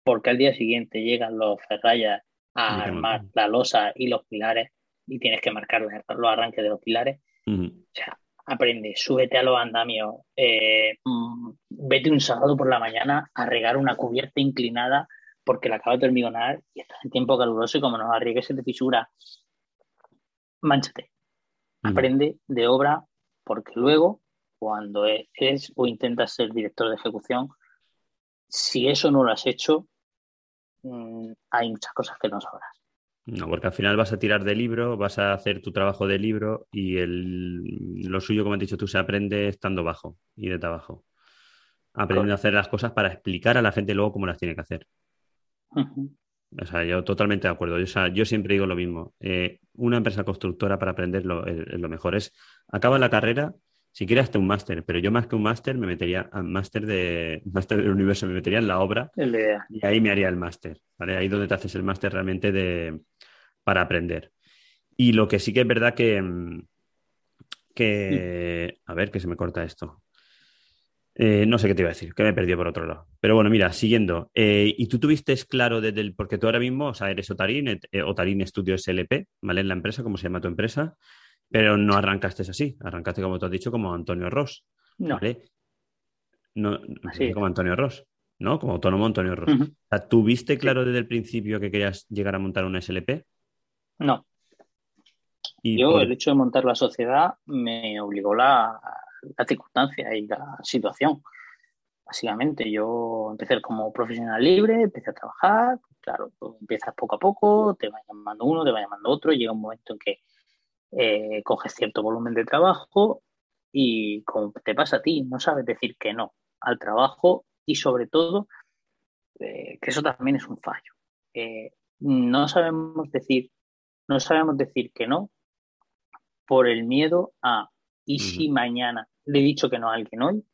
porque al día siguiente llegan los ferrayas a armar la losa y los pilares y tienes que marcar los arranques de los pilares. O sea, aprende, súbete a los andamios, eh, mm, vete un sábado por la mañana a regar una cubierta inclinada porque la acabas de hormigonar y estás en tiempo caluroso y como no arriesgues se te fisura, manchate. Aprende de obra porque luego, cuando es o intentas ser director de ejecución, si eso no lo has hecho, Mm, hay muchas cosas que no sabrás. No, porque al final vas a tirar de libro, vas a hacer tu trabajo de libro y el, lo suyo, como has dicho tú, se aprende estando bajo y de abajo. Aprendiendo a hacer las cosas para explicar a la gente luego cómo las tiene que hacer. O sea, yo totalmente de acuerdo. Yo, yo siempre digo lo mismo. Eh, una empresa constructora para aprender lo, lo mejor es acaba la carrera si quieres hasta un máster, pero yo más que un máster me metería a máster de máster del universo, me metería en la obra y ahí me haría el máster, ¿vale? Ahí donde te haces el máster realmente de, para aprender. Y lo que sí que es verdad que, mm, que a ver, que se me corta esto. Eh, no sé qué te iba a decir, que me perdió por otro lado. Pero bueno, mira, siguiendo. Eh, ¿Y tú tuviste claro desde el, porque tú ahora mismo, o sea, eres Otarín, eh, Otarín Estudio SLP, ¿vale? En la empresa, ¿cómo se llama tu empresa? Pero no arrancaste así, arrancaste como tú has dicho, como Antonio Ross. No. ¿vale? No, como Antonio Ross, ¿no? Como autónomo Antonio Ross. O sea, ¿Tuviste claro desde el principio que querías llegar a montar una SLP? No. Yo, el hecho de montar la sociedad me obligó la, la circunstancia y la situación. Básicamente, yo empecé como profesional libre, empecé a trabajar, claro, empiezas poco a poco, te va llamando uno, te va llamando otro, llega un momento en que eh, coges cierto volumen de trabajo y como te pasa a ti, no sabes decir que no al trabajo y sobre todo, eh, que eso también es un fallo. Eh, no sabemos decir, no sabemos decir que no por el miedo a y si mañana le he dicho que no a alguien hoy,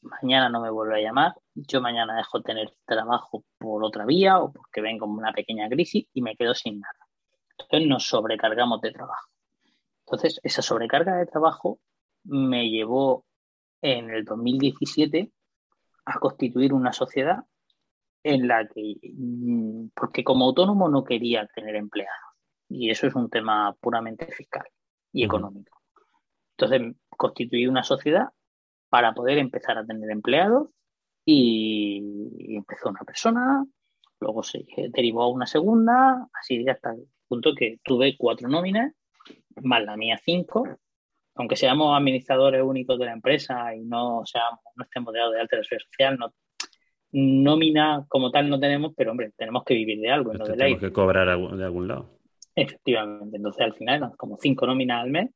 mañana no me vuelve a llamar, yo mañana dejo de tener trabajo por otra vía o porque vengo una pequeña crisis y me quedo sin nada. Entonces nos sobrecargamos de trabajo. Entonces, esa sobrecarga de trabajo me llevó en el 2017 a constituir una sociedad en la que, mm, porque como autónomo no quería tener empleados, y eso es un tema puramente fiscal y económico. Entonces, constituí una sociedad para poder empezar a tener empleados y empezó una persona, luego se derivó a una segunda, así hasta el punto que tuve cuatro nóminas, más la mía cinco, aunque seamos administradores únicos de la empresa y no seamos, no estemos de alta de la seguridad social, no, nómina como tal no tenemos, pero hombre, tenemos que vivir de algo, no de Tenemos que cobrar de algún lado. Efectivamente, entonces al final eran como cinco nóminas al mes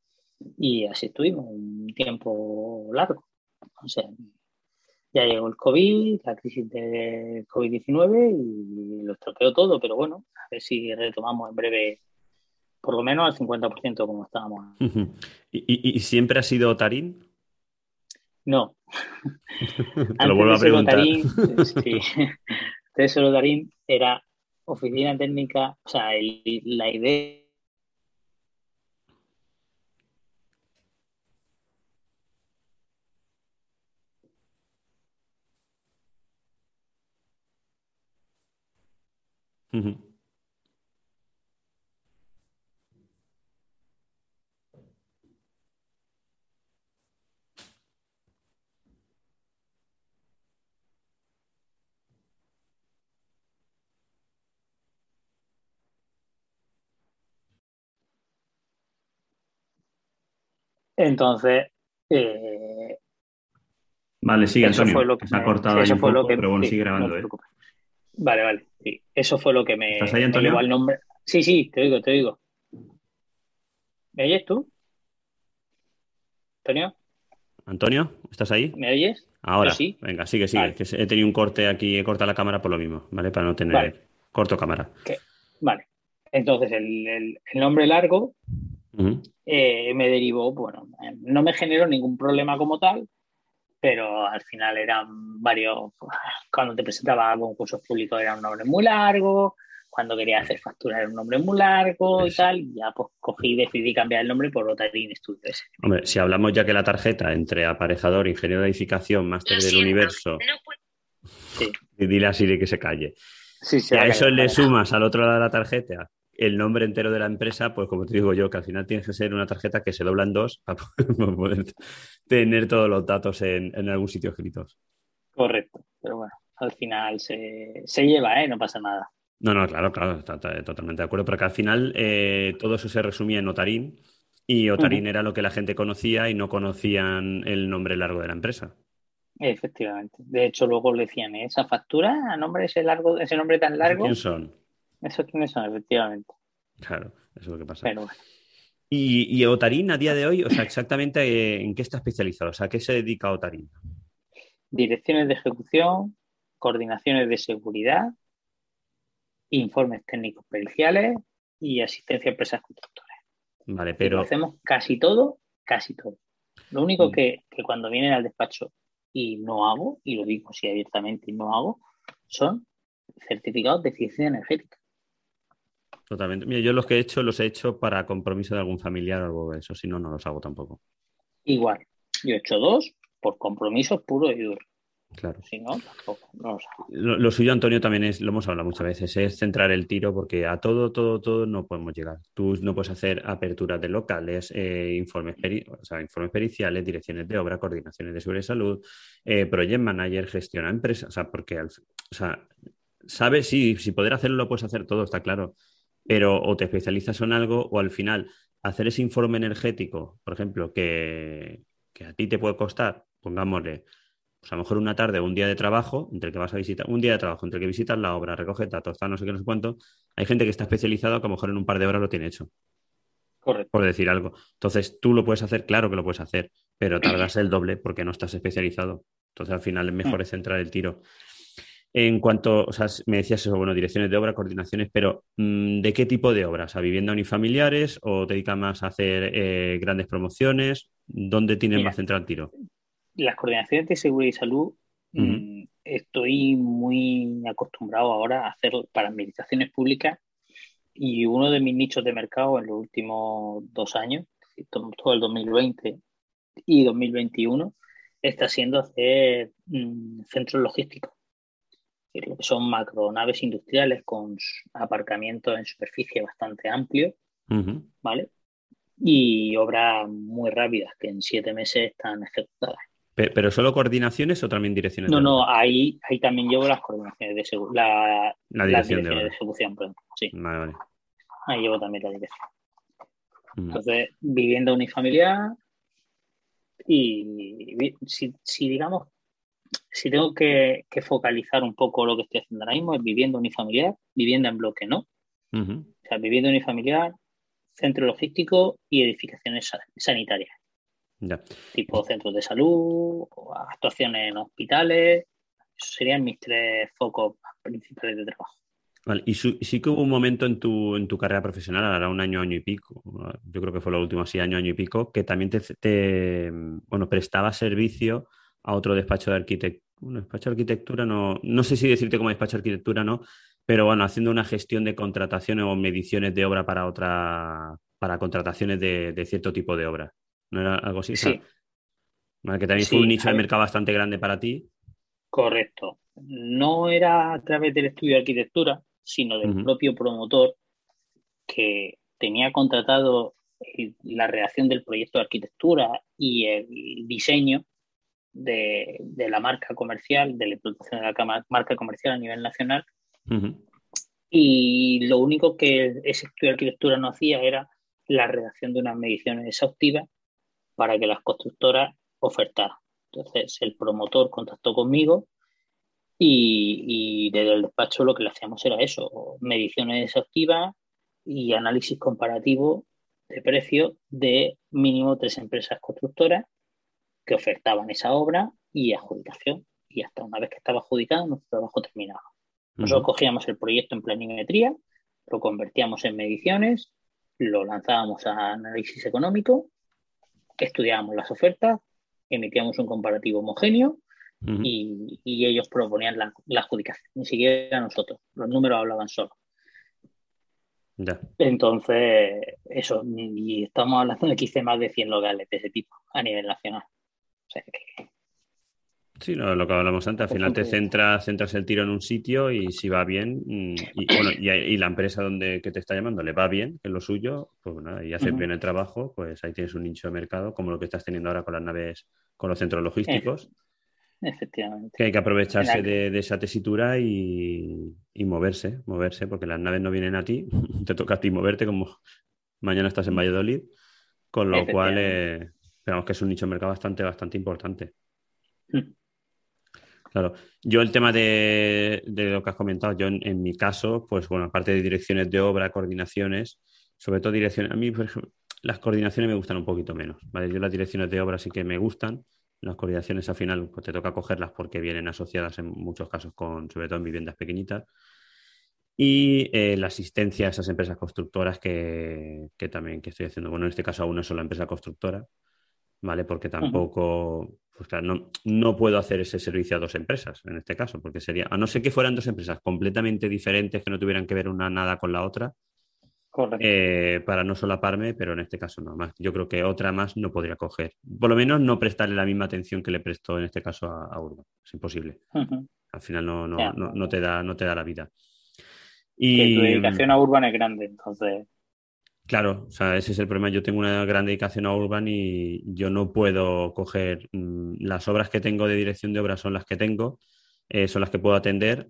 y así estuvimos un tiempo largo. O sea, ya llegó el COVID, la crisis de COVID-19 y lo estropeó todo, pero bueno, a ver si retomamos en breve por lo menos al 50% como estábamos. ¿Y, siempre ha sido Tarín? No. <laughs> Te lo vuelvo a preguntar. Tarín, <laughs> sí. Antes Tarín era oficina técnica, o sea, la idea Entonces, eh, Vale, sigue, Antonio. Fue lo que se ha cortado ahí un poco, pero bueno, sigue grabando. ¿eh? Vale, vale. Sí. Eso fue lo que me, ¿Estás ahí, Antonio? el nombre. Sí, sí, te oigo, te oigo. ¿Me oyes tú? ¿Antonio? ¿Antonio? ¿Estás ahí? ¿Me oyes? Ahora. sí. Venga, sigue, sigue. Que he tenido un corte aquí, he cortado la cámara por lo mismo, ¿vale? Para no tener corto cámara. Vale. Entonces, el, el, nombre largo eh, me derivó, bueno, no me generó ningún problema como tal, pero al final eran varios, <laughs> cuando te presentaba a concursos públicos era un nombre muy largo, cuando quería hacer facturas era un nombre muy largo y tal, y ya pues cogí y decidí cambiar el nombre por Otarín Studios. Hombre, si hablamos ya que la tarjeta entre aparejador, ingeniero de edificación, máster del universo, sí. <laughs> y dile así de que se calle. Sí, si a eso le sumas al otro lado de la tarjeta el nombre entero de la empresa, pues como te digo yo, que al final tienes que ser una tarjeta que se dobla en dos para <laughs> poder tener todos los datos en, algún sitio escritos. Correcto, pero bueno, al final se, lleva, ¿eh? No pasa nada. No, no, claro, claro, totalmente de acuerdo, pero que al final eh, todo eso se resumía en Otarín y Otarín era lo que la gente conocía y no conocían el nombre largo de la empresa. Efectivamente. De hecho, luego le decían, ¿esa factura a nombre ese largo, ese nombre tan largo? ¿Quién son? Eso quiénes son, efectivamente. Claro, eso es lo que pasa. y, y, Otarín a día de hoy, o sea, exactamente eh, en qué está especializado, o sea, ¿a qué se dedica Otarín? Direcciones de ejecución, coordinaciones de seguridad, informes técnicos periciales y asistencia a empresas constructoras. Vale, pero. hacemos casi todo, casi todo. Lo único mm. que, que, cuando vienen al despacho y no hago, y lo digo así abiertamente y no hago, son certificados de eficiencia energética. Totalmente. Mira, yo los que he hecho los he hecho para compromiso de algún familiar o algo de eso, si no, no los hago tampoco. Igual. Yo he hecho dos por compromisos puro y duro. Claro. Si no, tampoco. No los hago. Lo, suyo, Antonio, también es, lo hemos hablado muchas veces, es centrar el tiro porque a todo, todo, todo no podemos llegar. Tú no puedes hacer aperturas de locales, eh, informes, informes periciales, direcciones de obra, coordinaciones de seguridad y salud, eh, project manager, gestiona empresas, o sea, porque o sea, sabes, sí, si poder hacerlo lo puedes hacer todo, está claro pero o te especializas en algo o al final hacer ese informe energético, por ejemplo, que, a ti te puede costar, pongámosle, pues a lo mejor una tarde o un día de trabajo, entre que vas a visitar, un día de trabajo, entre que visitas la obra, recoges datos, está no sé qué, no sé cuánto, hay gente que está especializada que a lo mejor en un par de horas lo tiene hecho. Correcto. Por decir algo. Entonces, tú lo puedes hacer, claro que lo puedes hacer, pero tardas el doble porque no estás especializado. Entonces, al final es mejor centrar el tiro. En cuanto, o sea, me decías eso, bueno, direcciones de obra, coordinaciones, pero mm, ¿de qué tipo de obras? ¿A vivienda unifamiliares o te dedicas más a hacer eh, grandes promociones? ¿Dónde tienes más central tiro? Las coordinaciones de seguridad y salud, mm, estoy muy acostumbrado ahora a hacer para administraciones públicas y uno de mis nichos de mercado en los últimos dos años, todo el 2020 y 2021, está siendo hacer mm, centros logísticos, lo que son macronaves industriales con aparcamientos en superficie bastante amplio, ¿vale? Y obras muy rápidas que en siete meses están ejecutadas. ¿Pero solo coordinaciones o también direcciones? No, no, ahí, ahí también llevo las coordinaciones de la, la dirección de, ejecución, perdón. Sí. Vale, vale. Ahí llevo también la dirección. Entonces, vivienda unifamiliar y si, si digamos, si tengo que, focalizar un poco lo que estoy haciendo ahora mismo, es vivienda unifamiliar, vivienda en bloque no. O sea, vivienda unifamiliar, centro logístico y edificaciones sanitarias. Tipo centros de salud, actuaciones en hospitales. Esos serían mis tres focos principales de trabajo. y sí que hubo un momento en tu, en tu carrera profesional, ahora un año, año y pico, yo creo que fue lo último, así, año, año y pico, que también te, bueno, prestaba servicio a otro despacho de arquitectura. Un despacho de arquitectura, no, no sé si decirte como despacho de arquitectura no, pero bueno, haciendo una gestión de contrataciones o mediciones de obra para otra, para contrataciones de cierto tipo de obra. ¿No era algo así? Sí. que también fue un nicho de mercado bastante grande para ti. Correcto. No era a través del estudio de arquitectura, sino del propio promotor que tenía contratado la redacción del proyecto de arquitectura y el diseño de, la marca comercial, de la implantación de la marca comercial a nivel nacional. Y lo único que ese estudio de arquitectura no hacía era la redacción de unas mediciones exhaustivas para que las constructoras ofertaran. Entonces el promotor contactó conmigo y, desde el despacho lo que le hacíamos era eso, mediciones exhaustivas y análisis comparativo de precio de mínimo tres empresas constructoras que ofertaban esa obra y adjudicación. Y hasta una vez que estaba adjudicado, nuestro trabajo terminaba. Nosotros cogíamos el proyecto en planimetría, lo convertíamos en mediciones, lo lanzábamos a análisis económico estudiábamos las ofertas, emitíamos un comparativo homogéneo y, ellos proponían la, adjudicación, ni siquiera nosotros, los números hablaban solo. Entonces, eso, y estamos hablando de que hice más de 100 locales de ese tipo a nivel nacional. O sea que Sí, lo, que hablamos antes, al final te centras, centras el tiro en un sitio y si va bien, mm, y, <clears throat> bueno, y, la empresa donde que te está llamando le va bien, que es lo suyo, pues nada, y hace bien el trabajo, pues ahí tienes un nicho de mercado, como lo que estás teniendo ahora con las naves, con los centros logísticos. Efectivamente. Que hay que aprovecharse de, esa tesitura y, moverse, moverse, porque las naves no vienen a ti, <laughs> te toca a ti moverte como mañana estás en Valladolid, con lo cual, eh, esperamos que es un nicho de mercado bastante, bastante importante. Mm. Claro, yo el tema de, lo que has comentado, yo en, mi caso, pues bueno, aparte de direcciones de obra, coordinaciones, sobre todo direcciones, a mí, por ejemplo, las coordinaciones me gustan un poquito menos, ¿vale? Yo las direcciones de obra sí que me gustan, las coordinaciones al final pues, te toca cogerlas porque vienen asociadas en muchos casos con, sobre todo en viviendas pequeñitas, y eh, la asistencia a esas empresas constructoras que, que, también que estoy haciendo. Bueno, en este caso a una sola empresa constructora, ¿vale? Porque tampoco, pues claro, no, puedo hacer ese servicio a dos empresas en este caso, porque sería, a no ser que fueran dos empresas completamente diferentes que no tuvieran que ver una nada con la otra, eh, para no solaparme, pero en este caso no más. Yo creo que otra más no podría coger. Por lo menos no prestarle la misma atención que le prestó en este caso a, Urban. Es imposible. Al final no, no, no, te da, no te da la vida. Y tu dedicación a Urban es grande, entonces. Claro, o sea, ese es el problema. Yo tengo una gran dedicación a Urban y yo no puedo coger mm, las obras que tengo de dirección de obras son las que tengo, eh, son las que puedo atender.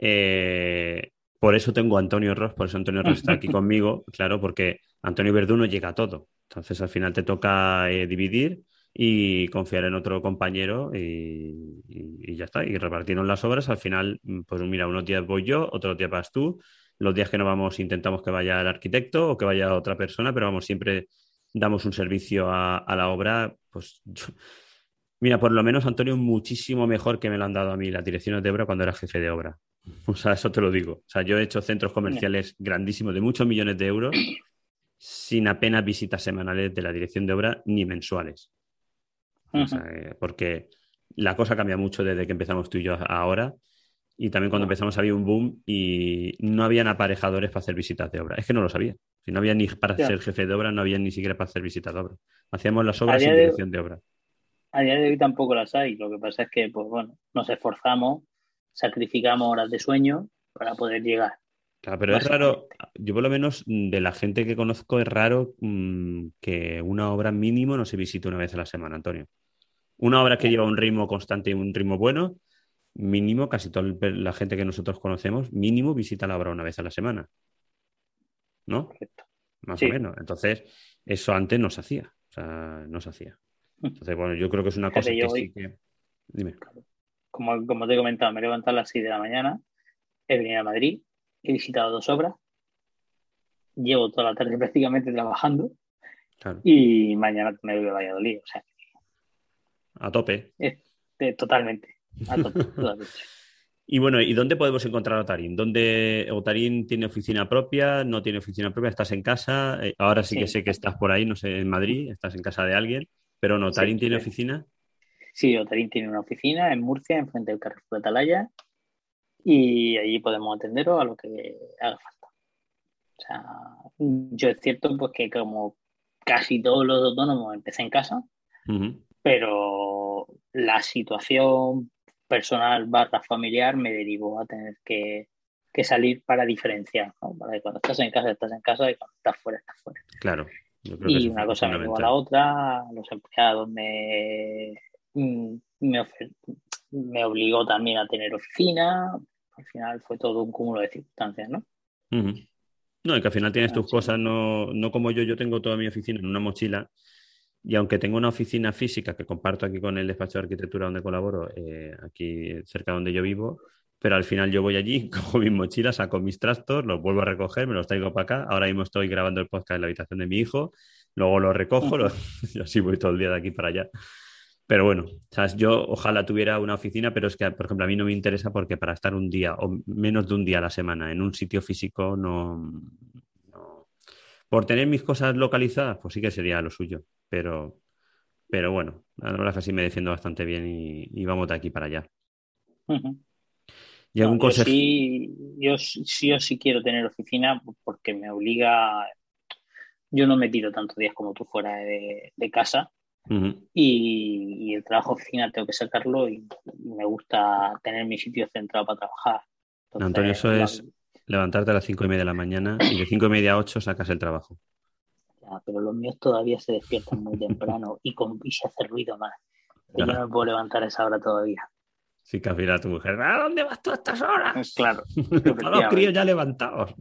Eh, por eso tengo a Antonio Ross, por eso Antonio Ross está aquí <laughs> conmigo, claro, porque Antonio Verduno llega a todo. Entonces al final te toca eh, dividir y confiar en otro compañero y, y, ya está. Y repartirnos las obras. Al final, mm, pues mira, unos días voy yo, otros días vas tú los días que no vamos intentamos que vaya el arquitecto o que vaya otra persona, pero vamos, siempre damos un servicio a, la obra. Pues mira, por lo menos Antonio, muchísimo mejor que me lo han dado a mí las direcciones de obra cuando era jefe de obra. <laughs> O sea, eso te lo digo. O sea, yo he hecho centros comerciales grandísimos de muchos millones de euros sin apenas visitas semanales de la dirección de obra ni mensuales. Eh, porque la cosa cambia mucho desde que empezamos tú y yo ahora y también cuando empezamos había un boom y no habían aparejadores para hacer visitas de obra. Es que no lo sabía. Si no había ni para ser jefe de obra, no había ni siquiera para hacer visitas de obra. Hacíamos las obras en dirección de obra. a día de hoy tampoco las hay. Lo que pasa es que, pues bueno, nos esforzamos, sacrificamos horas de sueño para poder llegar. Claro, pero es raro, yo por lo menos de la gente que conozco es raro mmm, que una obra mínimo no se visite una vez a la semana, Antonio. Una obra que lleva un ritmo constante y un ritmo bueno, mínimo, casi toda la gente que nosotros conocemos, mínimo visita la obra una vez a la semana. ¿No? Más Sí. o menos. Entonces, eso antes no se hacía. O sea, no se hacía. Entonces, bueno, yo creo que es una cosa que sí que. Dime. Como, como te he comentado, me he levantado a las 6 de la mañana, he venido a Madrid, he visitado dos obras, llevo toda la tarde <laughs> prácticamente trabajando Claro. y mañana me voy a Valladolid. O sea, A tope. eh, totalmente. A tope, <laughs> totalmente. Y bueno, ¿y dónde podemos encontrar a Otarín? ¿Dónde Otarín tiene oficina propia? ¿No tiene oficina propia? ¿Estás en casa? Eh, ahora sí, Sí. que sé que estás por ahí, no sé, en Madrid, estás en casa de alguien, pero no, ¿Otarín Sí, tiene sí. oficina? Sí, Otarín tiene una oficina en Murcia, enfrente del Carrefour de Atalaya, y allí podemos atenderos a lo que haga falta. O sea, yo es cierto pues que como casi todos los autónomos empecé en casa, pero la situación personal barra familiar me derivó a tener que, que salir para diferenciar, ¿no? Para que cuando estás en casa estás en casa y cuando estás fuera estás fuera. Claro. yo creo que Y una cosa me llevó a la otra, los empleados me, me, ofer- me obligó también a tener oficina, al final fue todo un cúmulo de circunstancias, ¿no? No, y que al final tienes tus cosas, no, no como yo, yo tengo toda mi oficina en una mochila y aunque tengo una oficina física que comparto aquí con el despacho de arquitectura donde colaboro, eh, aquí cerca donde yo vivo, pero al final yo voy allí, <laughs> cojo mis mochilas, saco mis trastos, los vuelvo a recoger, me los traigo para acá. Ahora mismo estoy grabando el podcast en la habitación de mi hijo, luego los recojo los- <laughs> y así voy todo el día de aquí para allá. Pero bueno, ¿sabes? yo ojalá tuviera una oficina, pero es que, por ejemplo, a mí no me interesa porque para estar un día o menos de un día a la semana en un sitio físico no- Por tener mis cosas localizadas, pues sí que sería lo suyo, pero, pero bueno, la verdad es que así me defiendo bastante bien y, y vamos de aquí para allá. ¿Y algún No, yo consejo? sí, yo sí sí quiero tener oficina porque me obliga, yo no me tiro tantos días como tú fuera de, de casa y, y el trabajo oficina tengo que sacarlo y, y me gusta tener mi sitio centrado para trabajar. Entonces, Antonio, eso es levantarte a las cinco y media de la mañana y de cinco y media a ocho sacas el trabajo. Ya, pero los míos todavía se despiertan muy temprano y, con, y se hace ruido más. Yo Ya. no me puedo levantar a esa hora todavía. Sí que al tu mujer, ¿a dónde vas tú a estas horas? Claro, <laughs> Todos los críos ya levantados.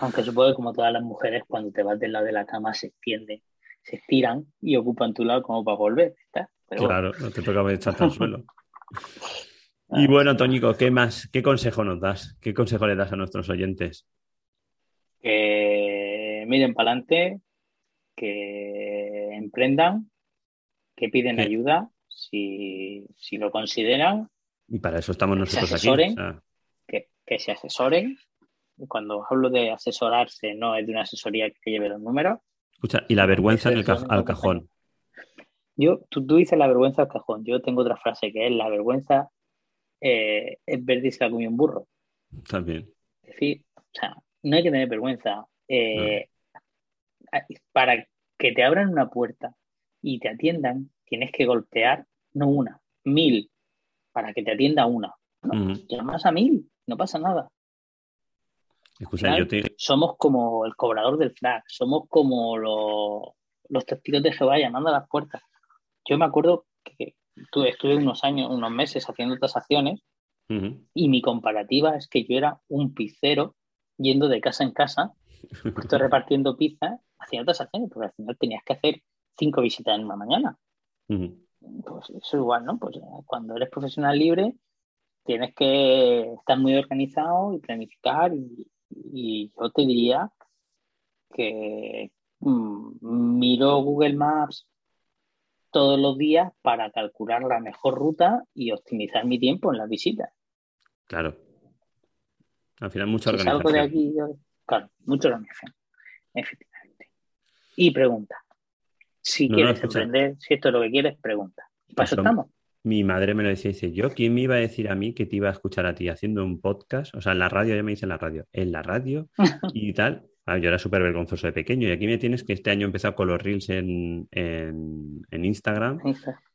Aunque supongo que como todas las mujeres, cuando te vas del lado de la cama se extienden, se estiran y ocupan tu lado como para volver. ¿está? Pero bueno, Claro, no te toca echarte al suelo. <laughs> Y bueno, Toñico, ¿qué más? ¿Qué consejo nos das? ¿Qué consejo le das a nuestros oyentes? que miren para adelante, que emprendan, que piden ayuda si, si lo consideran, Y para eso estamos nosotros aquí. asesoren. o sea, que, que se asesoren. Cuando hablo de asesorarse, no es de una asesoría que lleve los números. escucha, y la vergüenza en el ca- Asesoren al cajón. Yo, tú, tú dices la vergüenza al cajón. Yo tengo otra frase que es la vergüenza eh, es ver si se la comió un burro. También. Es decir, o sea, no hay que tener vergüenza. Eh, Para que te abran una puerta y te atiendan, tienes que golpear, no una, mil, para que te atienda una. ¿no? Ujú. Llamas a mil, no pasa nada. Escucha, yo te... Somos como el cobrador del frac, somos como los, los testigos de Jehová llamando a las puertas. Yo me acuerdo que tu- estuve unos años, unos meses haciendo tasaciones Ujú. y mi comparativa es que yo era un pizzero yendo de casa en casa, estoy <laughs> repartiendo pizza, haciendo tasaciones, porque al final tenías que hacer cinco visitas en una mañana. Pues eso igual, ¿no? Pues eh, cuando eres profesional libre tienes que estar muy organizado y planificar y, y yo te diría que mm, miro Google Maps todos los días para calcular la mejor ruta y optimizar mi tiempo en las visitas. Claro. Al final, mucha Si salgo organización. de aquí, yo- claro, mucha organización, efectivamente. Y pregunta. Si No, no, quieres escucha. emprender, si esto es lo que quieres, pregunta. Y para Eso- estamos. Mi madre me lo decía, dice, yo, ¿quién me iba a decir a mí que te iba a escuchar a ti haciendo un podcast? O sea, en la radio, ya me dice en la radio, en la radio y <laughs> tal. Ah, yo era súper vergonzoso de pequeño y aquí me tienes que este año he empezado con los reels en, en, en Instagram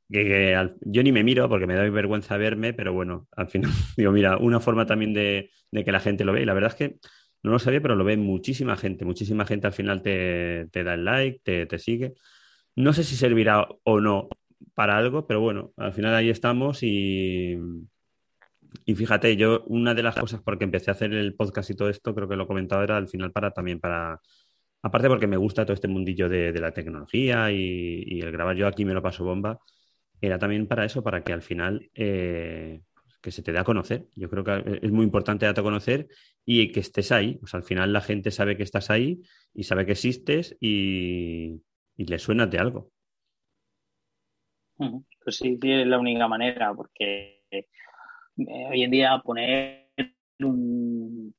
yo ni me miro porque me da vergüenza verme, pero bueno, al final <laughs> digo, mira, una forma también de, que la gente lo ve. Y la verdad es que no lo sabía, pero lo ve muchísima gente. Muchísima gente al final te, da el like, te, te sigue. No sé si servirá o no para algo, pero bueno, al final ahí estamos y, y fíjate, yo una de las cosas por que empecé a hacer el podcast y todo esto, creo que lo he comentado, era al final para también para, aparte porque me gusta todo este mundillo de, la tecnología y, el grabar yo aquí me lo paso bomba, era también para eso, para que al final eh, que se te dé a conocer. Yo creo que es muy importante darte a conocer y que estés ahí. Al final la gente sabe que estás ahí y sabe que existes y, y le suenas de algo. Pues sí, es la única manera, porque eh, hoy en día poner un,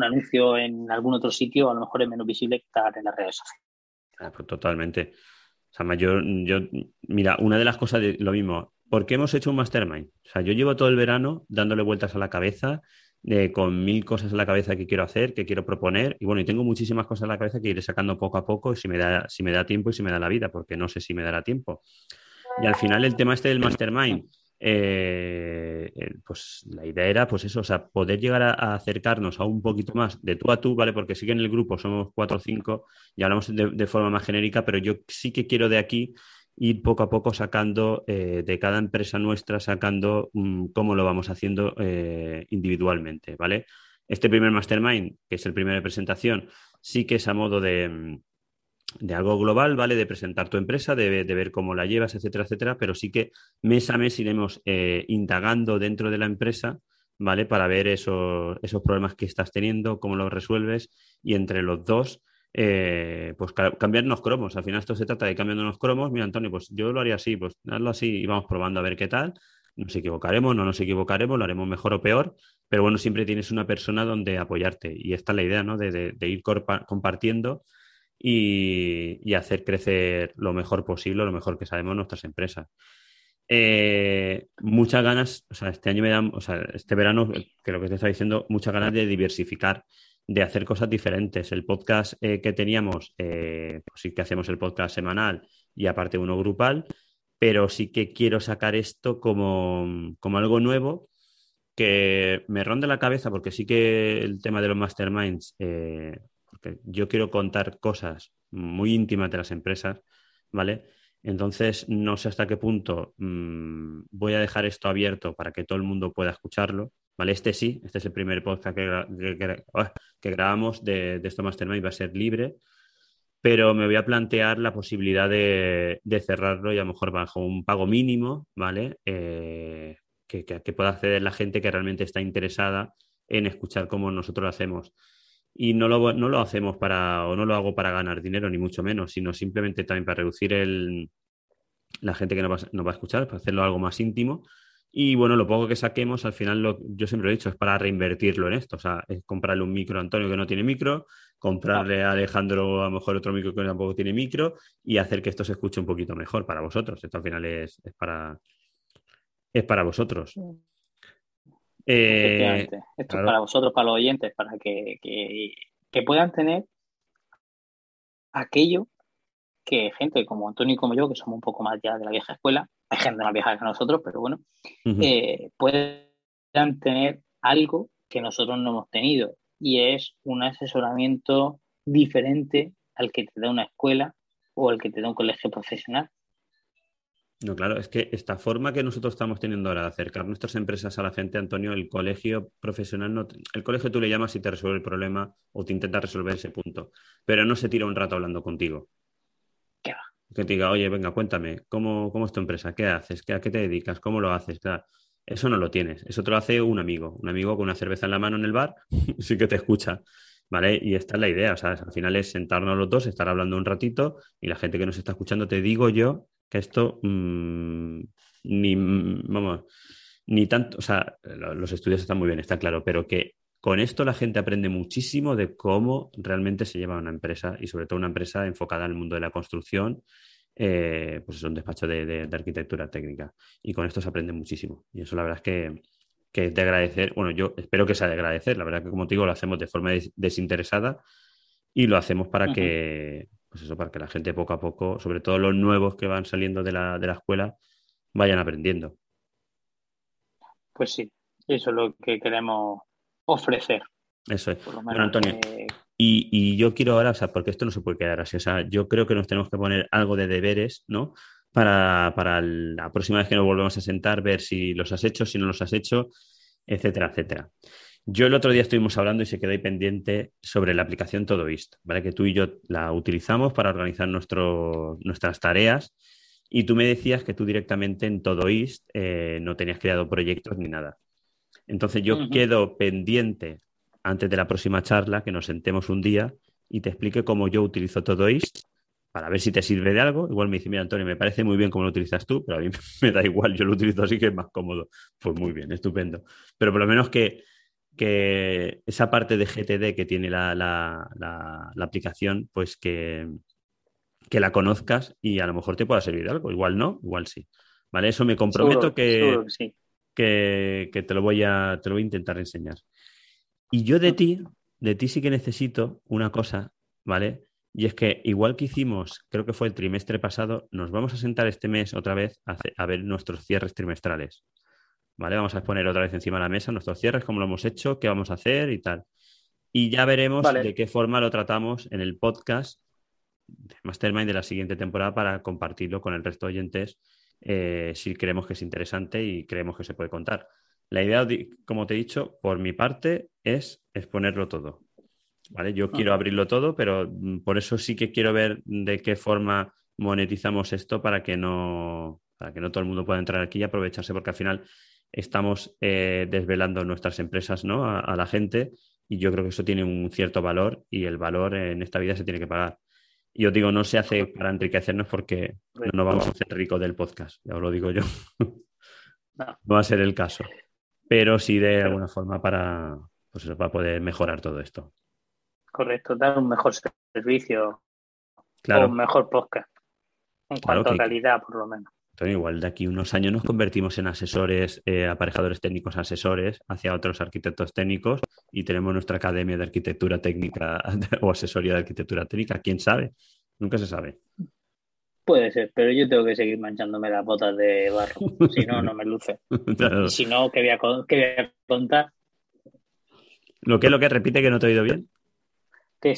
anuncio en algún otro sitio a lo mejor es menos visible que estar en las redes sociales. Ah, pues totalmente. O sea, yo, yo, mira, una de las cosas de lo mismo, ¿por qué hemos hecho un mastermind? O sea, yo llevo todo el verano dándole vueltas a la cabeza, con mil cosas en la cabeza que quiero hacer, que quiero proponer, y bueno, y tengo muchísimas cosas en la cabeza que iré sacando poco a poco si me da, si me da tiempo y si me da la vida, porque no sé si me dará tiempo. Y al final el tema este del mastermind, eh, eh, pues la idea era, pues eso, o sea, poder llegar a, acercarnos a un poquito más de tú a tú, ¿vale? Porque sí que en el grupo somos cuatro o cinco y hablamos de, forma más genérica, pero yo sí que quiero de aquí ir poco a poco sacando eh, de cada empresa nuestra, sacando mm, cómo lo vamos haciendo individualmente, ¿vale? Este primer mastermind, que es el primer de presentación, sí que es a modo de mm, de algo global, ¿vale? De presentar tu empresa, de, ver cómo la llevas, etcétera, etcétera, pero sí que mes a mes iremos eh, indagando dentro de la empresa, ¿vale? Para ver esos, esos problemas que estás teniendo, cómo los resuelves y entre los dos, eh, pues cambiarnos cromos. Al final esto se trata de cambiarnos cromos. Mira, Antonio, pues yo lo haría así, pues hazlo así y vamos probando a ver qué tal. Nos equivocaremos, no nos equivocaremos, lo haremos mejor o peor, pero bueno, siempre tienes una persona donde apoyarte y esta es la idea, ¿no? De, de ir compartiendo y, hacer crecer lo mejor posible, lo mejor que sabemos nuestras empresas. Eh, muchas ganas, o sea, este año me dan, o sea, este verano, que lo que te está diciendo, muchas ganas de diversificar, de hacer cosas diferentes. El podcast eh, que teníamos, eh, pues sí que hacemos el podcast semanal y aparte uno grupal, pero sí que quiero sacar esto como, como algo nuevo que me ronde la cabeza, porque sí que el tema de los masterminds yo quiero contar cosas muy íntimas de las empresas, ¿vale? Entonces, no sé hasta qué punto mm, voy a dejar esto abierto para que todo el mundo pueda escucharlo, ¿vale? Este sí, este es el primer podcast que, ah, grabamos de, de esto Mastermind, va a ser libre, pero me voy a plantear la posibilidad de, cerrarlo y a lo mejor bajo un pago mínimo, ¿vale? Eh, que, que, pueda acceder la gente que realmente está interesada en escuchar cómo nosotros lo hacemos y no lo, no lo hacemos para, o no lo hago para ganar dinero, ni mucho menos, sino simplemente también para reducir el, la gente que nos va, va, a escuchar, para hacerlo algo más íntimo. Y bueno, lo poco que saquemos, al final, lo, yo siempre lo he dicho, es para reinvertirlo en esto. O sea, es comprarle un micro a Antonio que no tiene micro, comprarle a Alejandro a lo mejor otro micro que tampoco tiene micro y hacer que esto se escuche un poquito mejor para vosotros. Esto al final es, es para, es para vosotros. Eh, Esto es para vosotros, para los oyentes, para que, puedan tener aquello que gente como Antonio y como yo, que somos un poco más ya de la vieja escuela, hay gente más vieja que nosotros, pero bueno, eh, puedan tener algo que nosotros no hemos tenido y es un asesoramiento diferente al que te da una escuela o al que te da un colegio profesional. No, claro, es que esta forma que nosotros estamos teniendo ahora de acercar nuestras empresas a la gente, Antonio, el colegio profesional, no, el colegio tú le llamas y te resuelve el problema o te intenta resolver ese punto, pero no se tira un rato hablando contigo. ¿Qué va? Que te diga, oye, venga, cuéntame, ¿cómo, cómo es tu empresa? ¿Qué haces? ¿A qué te dedicas? ¿Cómo lo haces? eso no lo tienes, eso te lo hace un amigo, un amigo con una cerveza en la mano en el bar, <laughs> sí que te escucha. ¿Vale? Y esta es la idea, o sea, al final es sentarnos los dos, estar hablando un ratito y la gente que nos está escuchando, te digo yo que esto mm, ni, vamos, ni tanto, o sea, los estudios están muy bien, está claro, pero que con esto la gente aprende muchísimo de cómo realmente se lleva una empresa y sobre todo una empresa enfocada en el mundo de la construcción, eh, pues es un despacho de, arquitectura técnica. Y con esto se aprende muchísimo. Y eso la verdad es que, que es de agradecer, bueno, yo espero que sea de agradecer, la verdad que como te digo, lo hacemos de forma desinteresada y lo hacemos para que pues eso, para que la gente poco a poco, sobre todo los nuevos que van saliendo de la, de la escuela, vayan aprendiendo. Pues sí, eso es lo que queremos ofrecer. Eso es. Bueno, Antonio, y, yo quiero ahora, o sea, porque esto no se puede quedar así, o sea, yo creo que nos tenemos que poner algo de deberes, ¿no? Para, para la próxima vez que nos volvemos a sentar, ver si los has hecho, si no los has hecho, etcétera, etcétera. Yo el otro día estuvimos hablando y se quedó ahí pendiente sobre la aplicación Todoist, ¿vale? Que tú y yo la utilizamos para organizar nuestro, nuestras tareas y tú me decías que tú directamente en Todoist eh, no tenías creado proyectos ni nada. Entonces yo quedo pendiente antes de la próxima charla que nos sentemos un día y te explique cómo yo utilizo todo esto para ver si te sirve de algo. Igual me dice, mira, Antonio, me parece muy bien cómo lo utilizas tú, pero a mí <laughs> me da igual, yo lo utilizo así que es más cómodo. Pues muy bien, estupendo. Pero por lo menos que, que esa parte de GTD que tiene la, la, aplicación, pues que, que, la conozcas y a lo mejor te pueda servir de algo. Igual no, igual sí. ¿Vale? Eso me comprometo que, que, que, te, lo voy a, te lo voy a intentar enseñar. Y yo de ti, de ti sí que necesito una cosa, ¿vale? Y es que igual que hicimos, creo que fue el trimestre pasado, nos vamos a sentar este mes otra vez a, ver nuestros cierres trimestrales. ¿Vale? Vamos a poner otra vez encima de la mesa nuestros cierres, cómo lo hemos hecho, qué vamos a hacer y tal. Y ya veremos de qué forma lo tratamos en el podcast de Mastermind de la siguiente temporada para compartirlo con el resto de oyentes eh, si creemos que es interesante y creemos que se puede contar. La idea, como te he dicho, por mi parte, es exponerlo todo. ¿Vale? Yo quiero abrirlo todo, pero mm, por eso sí que quiero ver de qué forma monetizamos esto para que no, para que no todo el mundo pueda entrar aquí y aprovecharse, porque al final estamos eh, desvelando nuestras empresas ¿no? a, la gente y yo creo que eso tiene un cierto valor y el valor en esta vida se tiene que pagar. Y os digo, no se hace para enriquecernos porque no nos vamos a hacer ricos del podcast, ya os lo digo yo. <laughs> no va a ser el caso pero sí de alguna forma para, pues para poder mejorar todo esto. Correcto, dar un mejor servicio claro. o un mejor podcast en cuanto a calidad, por lo menos. Entonces, igual de aquí unos años nos convertimos en asesores, eh, aparejadores técnicos asesores hacia otros arquitectos técnicos y tenemos nuestra academia de arquitectura técnica <laughs> o asesoría de arquitectura técnica. ¿Quién sabe? Nunca se sabe. Puede ser, pero yo tengo que seguir manchándome las botas de barro. Si no, no me luce. <laughs> Y si no, ¿qué voy, a, voy a contar? ¿Lo que es lo que repite que no te he oído bien? Que,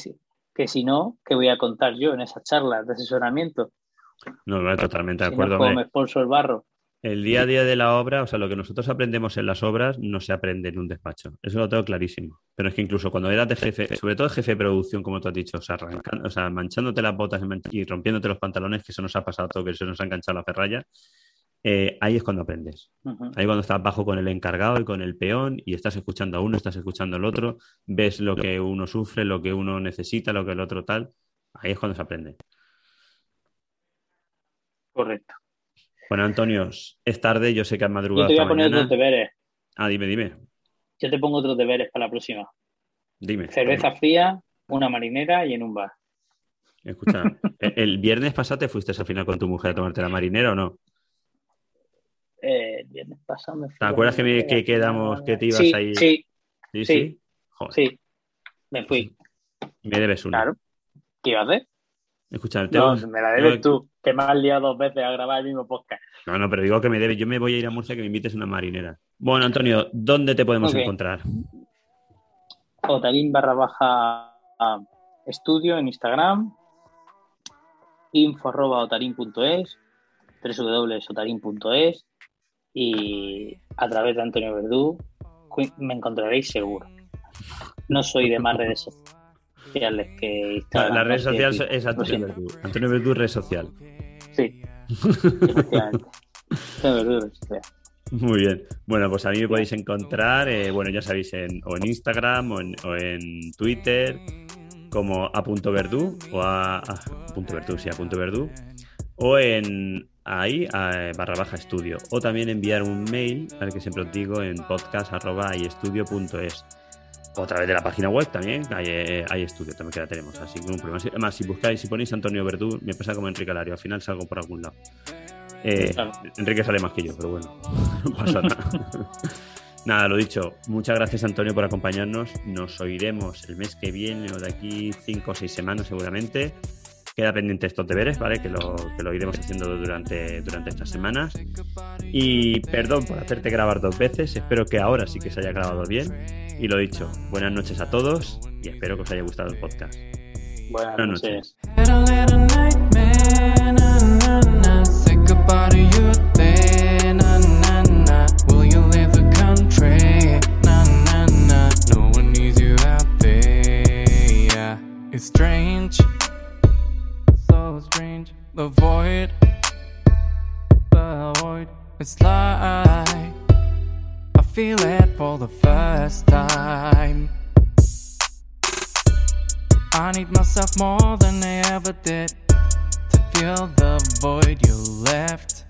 que si no, ¿qué voy a contar yo en esas charlas de asesoramiento? No, no, totalmente de acuerdo. No, me el barro. El día a día de la obra, o sea, lo que nosotros aprendemos en las obras no se aprende en un despacho. Eso lo tengo clarísimo. Pero es que incluso cuando eras de jefe, sobre todo jefe de producción, como tú has dicho, o sea, o sea manchándote las botas y rompiéndote los pantalones, que eso nos ha pasado todo, que se nos ha enganchado la ferralla, eh, ahí es cuando aprendes. Ahí cuando estás bajo con el encargado y con el peón y estás escuchando a uno, estás escuchando al otro, ves lo que uno sufre, lo que uno necesita, lo que el otro tal. Ahí es cuando se aprende. Correcto. Bueno, Antonio, es tarde, yo sé que has madrugado. Yo te voy a poner otros deberes. Ah, dime, dime. Yo te pongo otros deberes para la próxima. Dime. Cerveza fría, una marinera y en un bar. Escucha, <laughs> ¿el viernes pasado te fuiste al final con tu mujer a tomarte la marinera o no? Eh, el viernes pasado me fui. ¿Te acuerdas que, quedamos, que te ibas sí, ahí? Sí. ¿Sí? Sí. sí. me fui. Me debes una. Claro. ¿Qué ibas a hacer? Escucha, no, me la debes tú, que me has liado dos veces a grabar el mismo podcast. No, no, pero digo que me debes. Yo me voy a ir a Murcia que me invites una marinera. Bueno, Antonio, ¿dónde te podemos encontrar? Otarín barra baja estudio en Instagram, info arroba otarín.es, www.otarín.es y a través de Antonio Verdú me encontraréis seguro. No soy de más redes sociales sociales que La, red social es Antonio Verdú. Antonio Verdú, red social. Sí, <laughs> efectivamente. Antonio Verdú, Muy bien. Bueno, pues a mí me podéis encontrar, eh, bueno, ya sabéis, en, o en Instagram o en, o en Twitter, como a punto verdú, o a, punto verdú, sí, a punto verdú, o en ahí, a, barra baja estudio, o también enviar un mail, al que siempre os digo, en podcast arroba es o a través de la página web también hay, eh, hay estudio también que la tenemos así que un problema además si buscáis si ponéis Antonio Verdú me pasa como Enrique Alario al final salgo por algún lado eh, Enrique sale más que yo pero bueno <laughs> no pasa nada <laughs> nada lo dicho muchas gracias Antonio por acompañarnos nos oiremos el mes que viene o de aquí cinco o seis semanas seguramente queda pendiente estos deberes, ¿vale? Que lo, que lo iremos haciendo durante, durante estas semanas. Y perdón por hacerte grabar dos veces, espero que ahora sí que se haya grabado bien. Y lo dicho, buenas noches a todos y espero que os haya gustado el podcast. Buenas, noches. So strange. The void, the void. It's like feel it for the first time. I need myself more than I ever did to fill the void you left.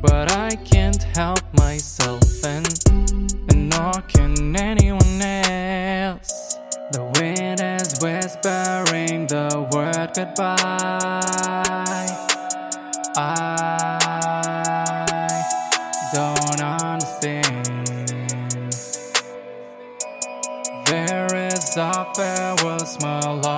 But I can't help myself, and, and nor can anyone else. The wind is whispering the word goodbye. I Supper was my life.